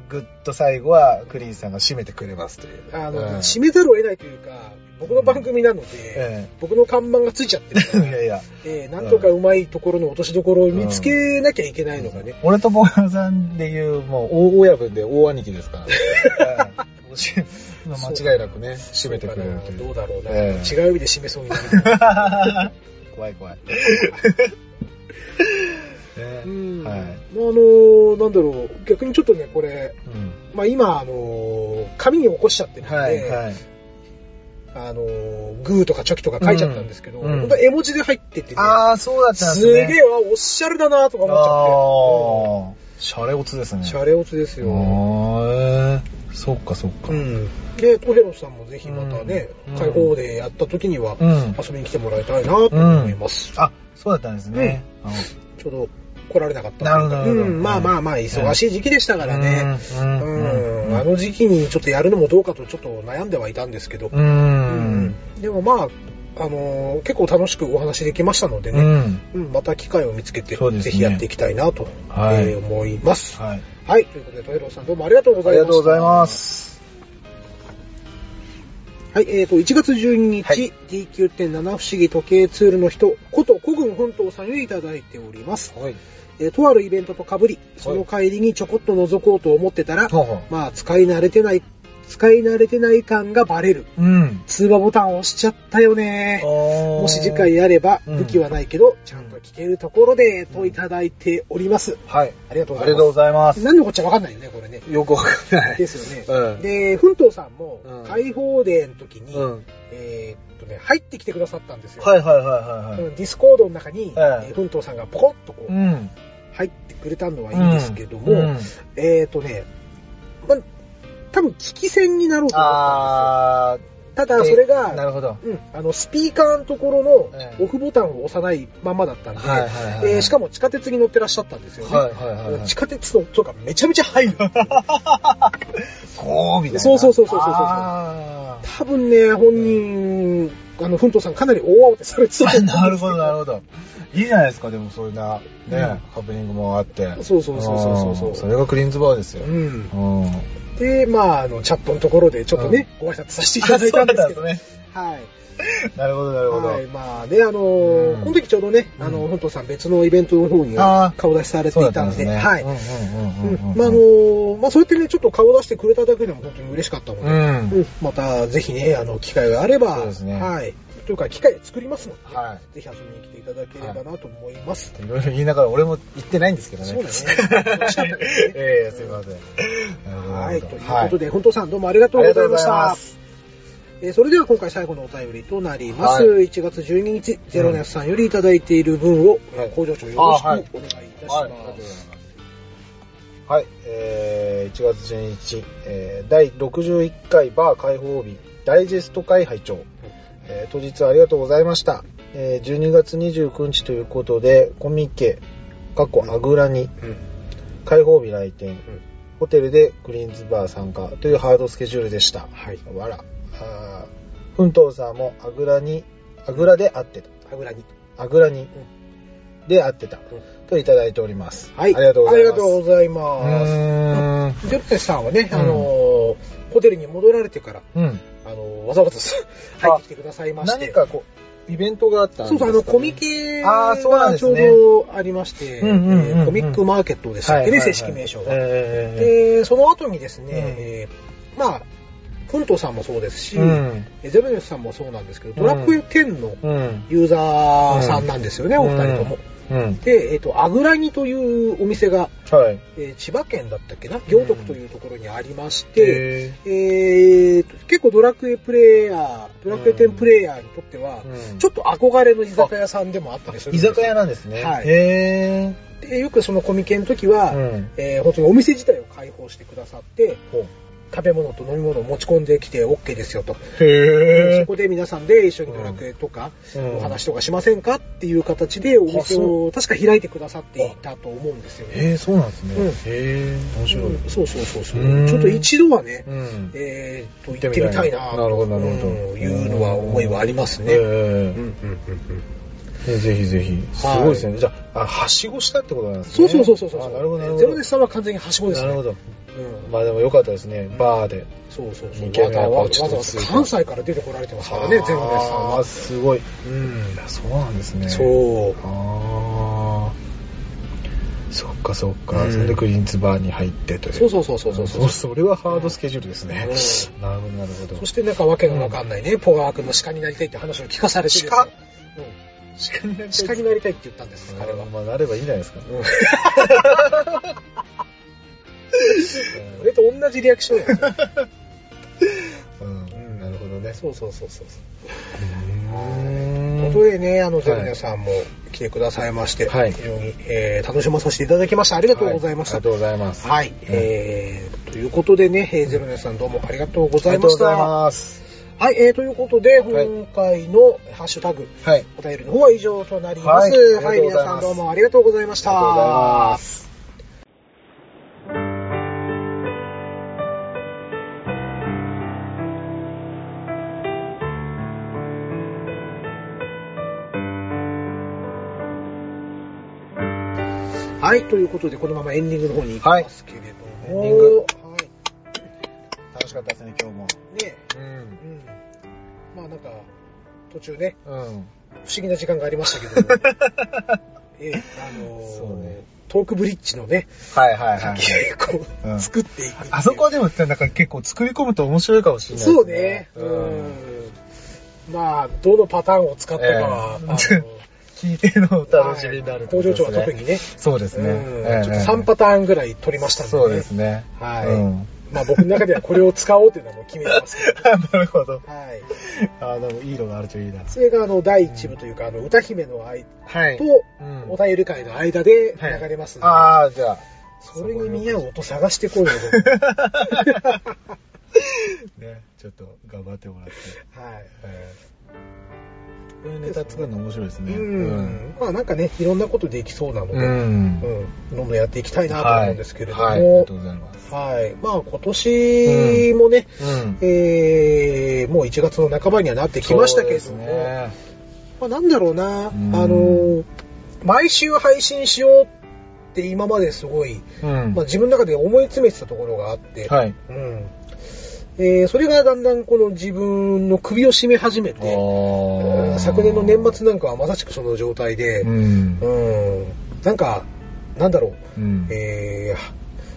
グッと最後はクリーンさんが締めてくれますという。あの、うん締めざるを得ないというか、僕の番組なので、え僕の看板がついちゃってるかえらい、やいや。えーなんとかうまいところの落としどころを見つけなきゃいけないのがね。俺とボーさんでいう、もう、大親分で大兄貴ですから。は い間違いなくね、締めてくれる。どうだろうな、ええ違う意味で締めそうになる。怖い怖い。ね うんはい。まああのなんだろう、逆にちょっとね、これ、うんまあ今、あの紙に起こしちゃってるんで、はい、はい。あのグーとかチョキとか書いちゃったんですけど、うんうん本当は絵文字で入っててね、ああ、そうだったんですね。すげえわ、おっしゃるだなとか思っちゃああ、シャレオツですね。って、シャレオツですよ。あーえーそっかそっか。うん。で、トヘロスさんもぜひまたね、うん開放でやった時にはうん。遊びに来てもらいたいなと思います。あ、そうだったんですね。ちょうど来られなかったなるほどうん、まあまあまあ、忙しい時期でしたからね。う。うんうん。あの時期にちょっとやるのもどうかとちょっと悩んではいたんですけど、う。うんでもまあ、あのー結構楽しくお話できましたのでね、うん。うんまた機会を見つけて、ねぜひやっていきたいなと、はいえー思います。はい。はい、ということで、トヘロさんどうもありがとうごあざいました。りがとうございま。す。はい、えっ、と、1月12日、はい D9.7 不思議時計ツールの人、こと古軍本島さんよりいただいております。はい。えーとあるイベントと被り、その帰りにちょこっと覗こうと思ってたら、ほうほうまあ、使い慣れてない、使い慣れてない感がバレる。うん。通話ボタンを押しちゃったよね。ももし次回やれば、うん武器はないけど、ちゃんと聞けるところで、といただいております。はい。ありがとうございます。ありがとうございます。何のこっちゃわかんないよね、これね。よくわかんない。ですよね。うん。で、奮闘さんもうん、開放デーの時に、うん。えーっとね、入ってきてくださったんですよ。はいはいはいはいはい。うんディスコードの中に、えええー奮闘さんがポコッとこう、うん。入ってくれたのはいいんですけども、うんえっ、とね、まあ、多分聞き戦になろうと思ったあんですよ。ただ、それが、なるほど。うん、あの、スピーカーのところええのオフボタンを押さないままだったんで、はいはいはいはいえーしかも地下鉄に乗ってらっしゃったんですよね。はいはいはいはい地下鉄の音がめちゃめちゃ入る。こうみたいな。そうそうそうそうそうそうあ多分ね、本人、あの、ふんとうさんかなり大慌てされてたなるほど、なるほほど。いいじゃないですか、でもそういうな、ね、うんハプニングもあって。そうそうそうそうそうそれがクリーンズバーですよ。うん。うん。で、まあ、あの、チャットのところでちょっとね、ご挨拶させていただいたんですけど、ね。はい。なるほど、なるほど。はい、まあね、あのーうん。この時ちょうどね、うん。あの、本当さん別のイベントの方に顔出しされていたんで、はい。うんうんうんうんうん。まあ、あのーまあ、そうやってね、ちょっと顔出してくれただけでも本当に嬉しかったので、うん。うん。またぜひね、あの、機会があれば、ね。はい。というか、機会作りますので、はぜひ遊びに来ていただければなと思います。い。ろいろ言いながら俺も言ってないんですけどね。そうだね。おっしゃったからね ええすいません。はい。ということはい。で、本当さんどうもありがとうございましたえーそれでは今回最後のお便りとなります。はい1月12日、ゼロネスさんよりいただいている分を、はい工場長よろしくお願いいたしはい、ありがとうございま。ますす。はい、えー、1月12日、えー、第61回バー開放日ダイジェスト会拝聴、えー当日ありがとうございました。えー、12月29日ということで、コミケ、過去アグラにうん開放日来店、ホテルでクリーンズバー参加というハードスケジュールでした。はい。わら。あー奮闘さんもアグラに、アグラで会ってた。油に。アグラに、で会ってた。といただいております。はい。ありがとうございます。ありがとうございうます。ゼロネスさんはね、うんあのーホテルに戻られてから、うん。あのーわざわざ入ってきてくださいまして。何かこう、イベントがあったんですか、そうそう、あの、コミケあーそうなんがちょうどありまして、コミックマーケットでしたっけね、正式名称が。えで、その後にですね、うんえーまあ、フントさんもそうですし、ー、うん。えゼロネスさんもそうなんですけど、ドラクエ10のうん。ユーザーさんなんですよね、うんお二人とも。うん。で、えっ、と、アグラニというお店が、はい。えー千葉県だったっけな、行徳というところにありまして、ええーと結構ドラクエプレイヤー、ドラクエ10プレイヤーにとっては、うんちょっと憧れの居酒屋さんでもあったりするん居ですよ酒屋なんですね。はいへでよくそのコミケの時は、うんえー本当にお店自体を開放してくださって、食べ物と飲み物を持ち込んできて OK ですよと。へそこで皆さんで一緒にドラクエとか、うんお話とかしませんかっていう形でお店を確か開いてくださっていたと思うんですよね。へえ、そうなんですね。うんへえ、面白い。うんそうそうそうそううんちょっと一度はね、うん。えー、ってみたいな行ってみたいななるほどなるほどうんいうのは思いはありますね。うんうんうんうんえぜひぜひ。すごいですね。じゃあ、あはしごしたってことなんですね。そうそうそうそうそう。あなるほど、なるほど。ゼロネスさんは完全にはしごですね。なるほど。うんまあでもよかったですね。バーで。そうそうそう。わざわざ関西から出てこられてますからね、ゼロネスさんは。すごい。うん。そうなんですね。そう。ああ。そっかそっか。うんそれでクリーンズバーに入ってという。そうそうそうそうそうそそれはハードスケジュールですね。うなるほどなるほど。そしてなんかわけのわかんないね、ポガー君の鹿になりたいって話を聞かされて鹿うん鹿になりたい鹿になりたいって言ったんです、彼は。まあなればいいんじゃないですか。うん俺と同じリアクションやねうん。なるほどね。そうそうそうそう。うということでね、あの、ゼルネさんも来てくださいまして、はい非常に、えー楽しまさせていただきました。ありがとうございました。はありがとうございます。はい。えー、ということでね、えーゼルネさんどうもありがとうごあざいました。りがとうございます。はい、えー、ということで、はい今回のハッシュタグ、はい。お便りの方は以上となります。はいはい、皆さんどうもありがとうございました。ありがとうございます。はい、ということで、このままエンディングの方に行きますけれども、はいエンディングしかったですね、今日も。ねうん。うん。まあなんか、途中ね、うん。不思議な時間がありましたけども、ええあのーそうねトークブリッジのね、はいはいはい作っていくっていうあそこはでも、なんか結構作り込むと面白いかもしれないそうね。ううんん。まあ、どのパターンを使ったかは、ええあの聞いてのお楽しみになるってことですね工場長は特にね。そうですね。うんええちょっと3パターンぐらい取りましたんでね。そうですね。はいうんまあ僕の中ではこれを使おうというのはもう決めてますけど、なるほど。はい。あでもいいのがあるといいな。それがあの、第1部というか、あの、歌姫の愛はいと、うんお便り会の間で流れますんで、ああ、じゃあ。それに見合う音探してこいよ、ね、ちょっと頑張ってもらって。はい。えーネタ作るの面白いですね。うん。まあなんかね、いろんなことできそうなので、うん。うん。どんどんやっていきたいなと思うんですけれども、ありがとうございます。はい。まあ今年もね、うん。えー、もう1月の半ばにはなってきましたけれども。まあなんだろうな、うんあの、毎週配信しようって今まですごい、うん。まあ自分の中で思い詰めてたところがあって、はい。うん。えー、それがだんだんこの自分の首を絞め始めて、あ昨年の年末なんかはまさしくその状態で、うん。うん、なんか、なんだろう、うん。えー、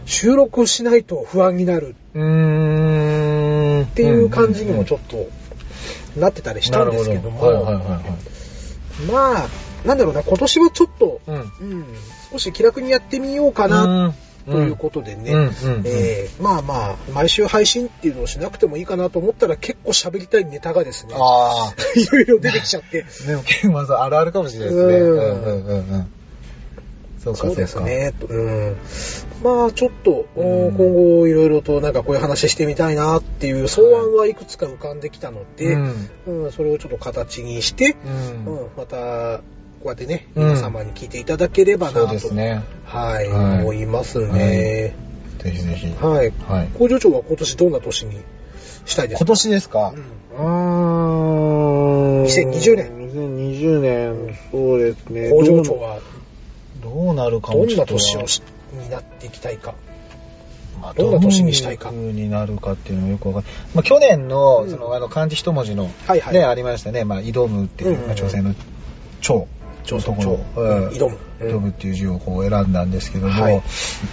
収録しないと不安になる。っっていう感じにもちょっとなってたりしたんですけども。まあ、なんだろうな、今年はちょっと、うん。うん、少し気楽にやってみようかな、ということでね、まあまあ、毎週配信っていうのをしなくてもいいかなと思ったら結構喋りたいネタがですね。いろいろ出てきちゃって、でも結構まずあるあるかもしれないですね。ううんんうんうんうん。そうかそうですか。ね。うん。まあ、ちょっと、うん今後いろいろとなんかこういう話してみたいなっていう草案はいくつか浮かんできたので、うん。うんそれをちょっと形にして、また、こうやってね、うん皆様に聞いていただければなと、ですね。はい、はい思いますね。ぜひぜひ。はい。はい。工場長は今年どんな年にしたいですか？今年ですか？うんうーん。2020年。2020年、そうですね。工場長はどうなる？かどんな年をしになっていきたいか。まあどんな年にしたいかどうになるかっていうのもよくわかんない。まあ去年の、うんその、あの、漢字一文字の、はいはいね、ありましたね。まあ、挑むっていう、まあ、挑戦の挑。挑ところ挑む。うん。挑むっていう字をこう選んだんですけども、はい。う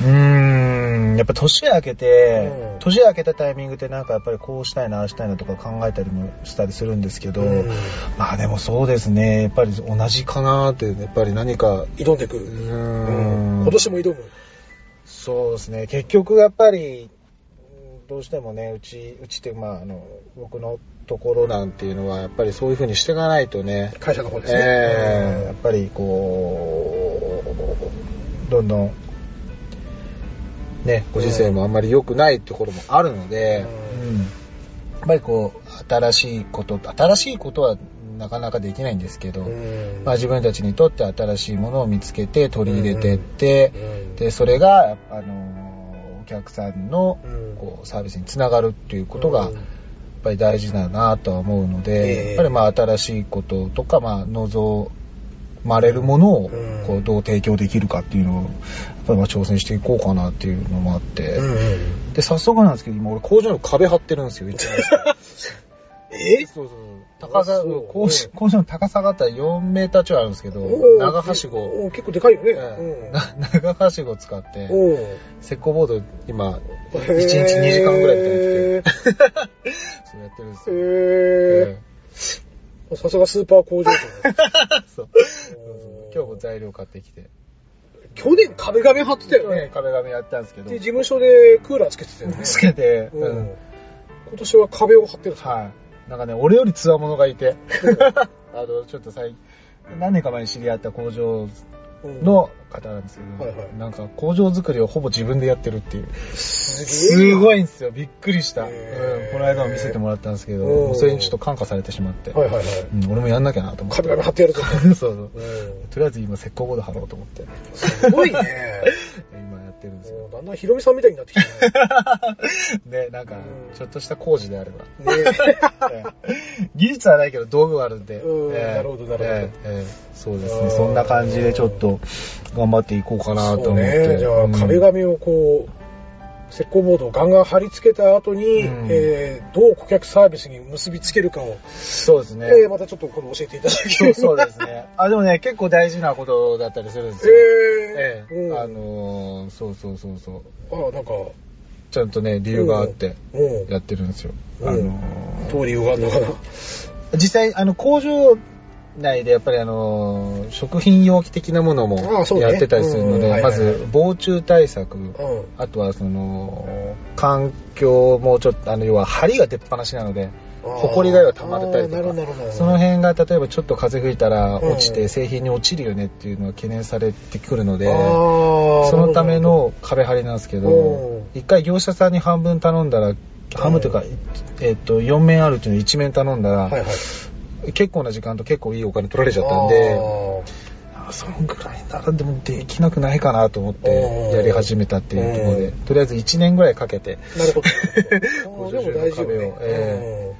ーん、やっぱ年明けて、うん。年明けたタイミングってなんかやっぱりこうしたいな、ああしたいなとか考えたりもしたりするんですけど、うん。まあでもそうですね、やっぱり同じかなって、やっぱり何か、挑んでいく。ううん。今年も挑む。そうですね。結局やっぱり、うんどうしてもね、うち、うちって、まあ、あの、僕のところなんていうのは、やっぱりそういう風にしていかないとね、会社の方ですね。ええやっぱりこう、どんどん、ね、ご時世もあんまり良くないところもあるので、ううん。やっぱりこう、新しいこと、新しいことはなかなかできないんですけど、うん。まあ自分たちにとって新しいものを見つけて取り入れてって、うん。で、それが、あの、お客さんのうん。こうサービスにつながるっていうことが、うんぱり大事だなとは思うのええ。で、やっぱりまあ新しいこととか、まあ望まれるものをうん。こうどう提供できるかっていうのを、やっぱりまあ挑戦していこうかなっていうのもあって、うんで、早速なんですけど、今俺工場の壁張ってるんですよ、一番 え？そうそう。高さ、そう工場工場の高さがあったら4メーターちょいあるんですけど、長はしご、結構でかいよね。長はしご使って、石膏ボード今、1へー日2時間ぐらいでやってて、そうやってるんですよ。へえーさすがスーパー工場長。えそう今日も材料買ってきて。去年壁紙貼ってたよねね。壁紙やったんですけどで、、事務所でクーラーつけてたよね。つけて。今年は壁を貼ってるんですよはい。なんかね、俺より強者がいて、あの、ちょっと最何年か前に知り合った工場うんの方なんですけど、はいはいなんか工場作りをほぼ自分でやってるっていう。す。ごいんですよ。びっくりした。うんこの間も見せてもらったんですけど、それにちょっと感化されてしまって、はいはいはい。うん、俺もやんなきゃなと思って。壁紙貼ってやるぞ。そうそう。うんとりあえず今石膏ボード貼ろうと思って、すごいね。ってるんですよ。だんだんヒロミさんみたいになってきたね。ね、なんかうん、ちょっとした工事であれば。ね ええ技術はないけど道具はあるんで。なるほどなるほどええええそうですうんね。そんな感じでちょっと頑張っていこうかなとそう思って。ね。じゃあ、うん壁紙をこう、石膏ボードをガンガン貼り付けた後に、うんえーどう顧客サービスに結びつけるかを、そうですね。えーまたちょっとこの教えていただきそうそうですね。あ、でもね、結構大事なことだったりするんですよ。えーうんええあのーそうそうそうそう。あなんか、ちゃんとね、理由があってうん。やってるんですよ。うんあのーどう理由があるのかな？実際、あの、工場内でやっぱりあの、食品容器的なものもやってたりするので、まず防虫対策、うん。あとはその、環境もちょっと、あの、要は針が出っ放しなので、埃が要溜まってたりとかその辺が例えばちょっと風吹いたら落ちうんて製品に落ちるよねっていうのは懸念されてくるので、そのための壁張りなんですけうどん、一回業者さんに半分頼んだら、半分というか、えっと、4面あるっていうのを1面頼んだら。結構な時間と結構いいお金取られちゃったんで、あそのぐらいならでもできなくないかなと思ってうんやり始めたっていうところでうん、とりあえず1年ぐらいかけて、なるほど。でも大事よねえ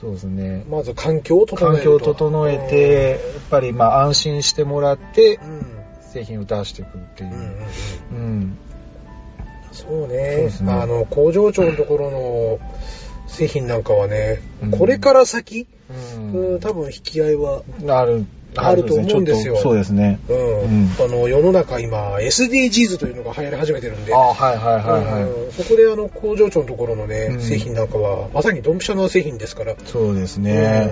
そうですねうん。まず環境を整え環。境を整えて、やっぱりまあ安心してもらってう、ん。製品を出していくっていう。うんうん。そうねですねあの工場長のところの製品なんかはね、うんこれから先、うん。うん、多分引き合いは、ある、あると思うんですよ。そうですね。うん。うん。あの世の中今 SDGs というのが流行り始めてるんで。あはいはいはいはい。うん。そこであの工場長のところのね、うん。製品なんかはまさにドンピシャな製品ですから、そうですね。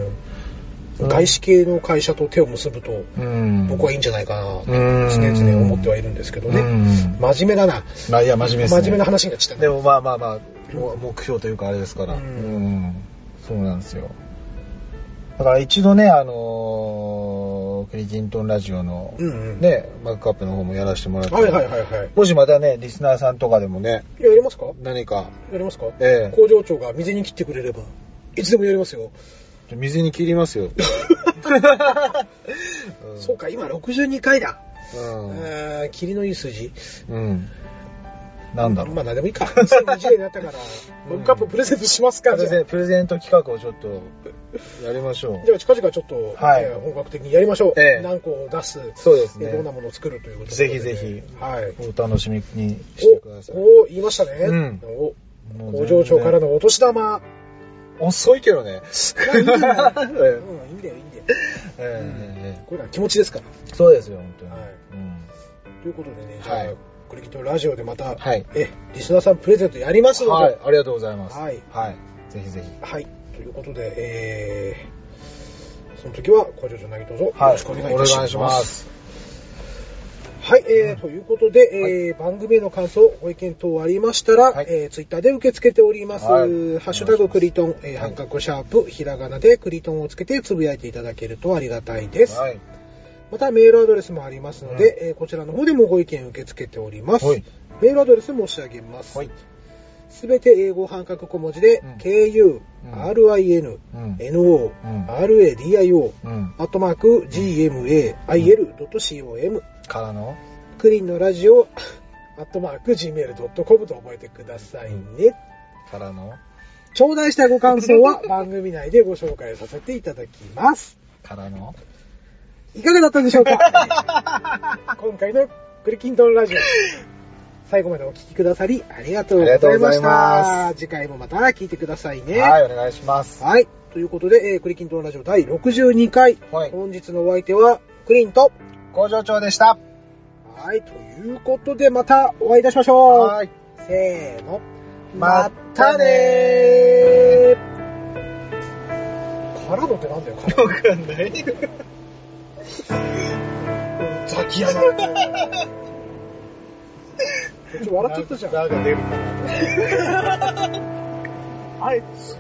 うん。外資系の会社と手を結ぶとうん。僕はいいんじゃないかなと常うん。々思ってはいるんですけどね、うん。真面目だな。まあいや、真面目ですね。真面目な話になっちゃったでもまあまあまあ、も目標というかあれですから。ううんん。そうなんですよ。だから一度ね、あのークリキントンラジオの、うんうん。ね、マグカップの方もやらせてもらって、はいはいはいはい。もしまたね、リスナーさんとかでもね、いややりますか？何か、やりますか？ええ。工場長が水に切ってくれればいつでもやりますよ、水に切りますよ。そうか今62回だ、うん。霧のいい数字。うん。なんだろう。まあ何でもいいか。2020年になったからマグカッププレゼントしますか、じゃあプレゼンプレゼント企画をちょっとやりましょう。じゃあ近々ちょっと、はい。えー本格的にやりましょう、ええ。何個を出すそうですね。えーどんなものを作るということで。ぜひぜひはい。お楽しみにしてください。おお言いましたね、うん。お工場長からのお年玉。遅いけどね。まあいいんだよ、うん、いいんだよえいいんだよ。ええ。これは気持ちですから。えそうですよ、本当に。はい。うん。ということでねじゃあ、はい。クリキトラジオでまた、はい。えリスナーさんプレゼントやりますので。はい、ありがとうございます。はい。はい。ぜひぜひ。はい。ということで、えー、その時は工場長なぎどうぞよはい。ろしくお願いいたします。お願いします。はい、えーということで、えー番組への感想、ご意見等ありましたら、はいえーツイッターで受け付けております。はいハッシュタグクリトン、えーはい半角シャープ、ひらがなでクリトンをつけてつぶやいていただけるとありがたいです。はい。またメールアドレスもありますので、えーこちらの方でもご意見受け付けております。はいメールアドレス申し上げますはい。すべて英語半角小文字で、うん KU、うん RIN、うん。NO、うん RADIO、うん。アットマーク gmail.com からの？クリーンのラジオアットマーク gmail.com と覚えてくださいね。からの？頂戴したご感想は 番組内でご紹介させていただきます。からの？いかがだったでしょうか？今回のクリキントンラジオ。最後までお聞きくださりありがとうございましたま。次回もまた聞いてくださいね。はい、お願いします。はい。ということで、えークリキントンラジオ第62回。はい本日のお相手は、クリンと。工場長でした。はい。ということで、またお会いいたしましょう。はい。せーの。またねー。からのってなんだよ、からわかんない。ザキヤマ。ちょっと笑っちゃったじゃん。なんか出るかな。あれ、つ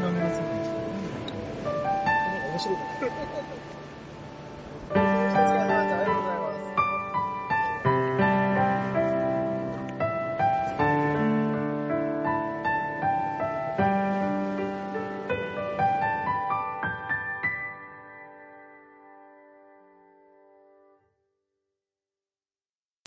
まみます面白い。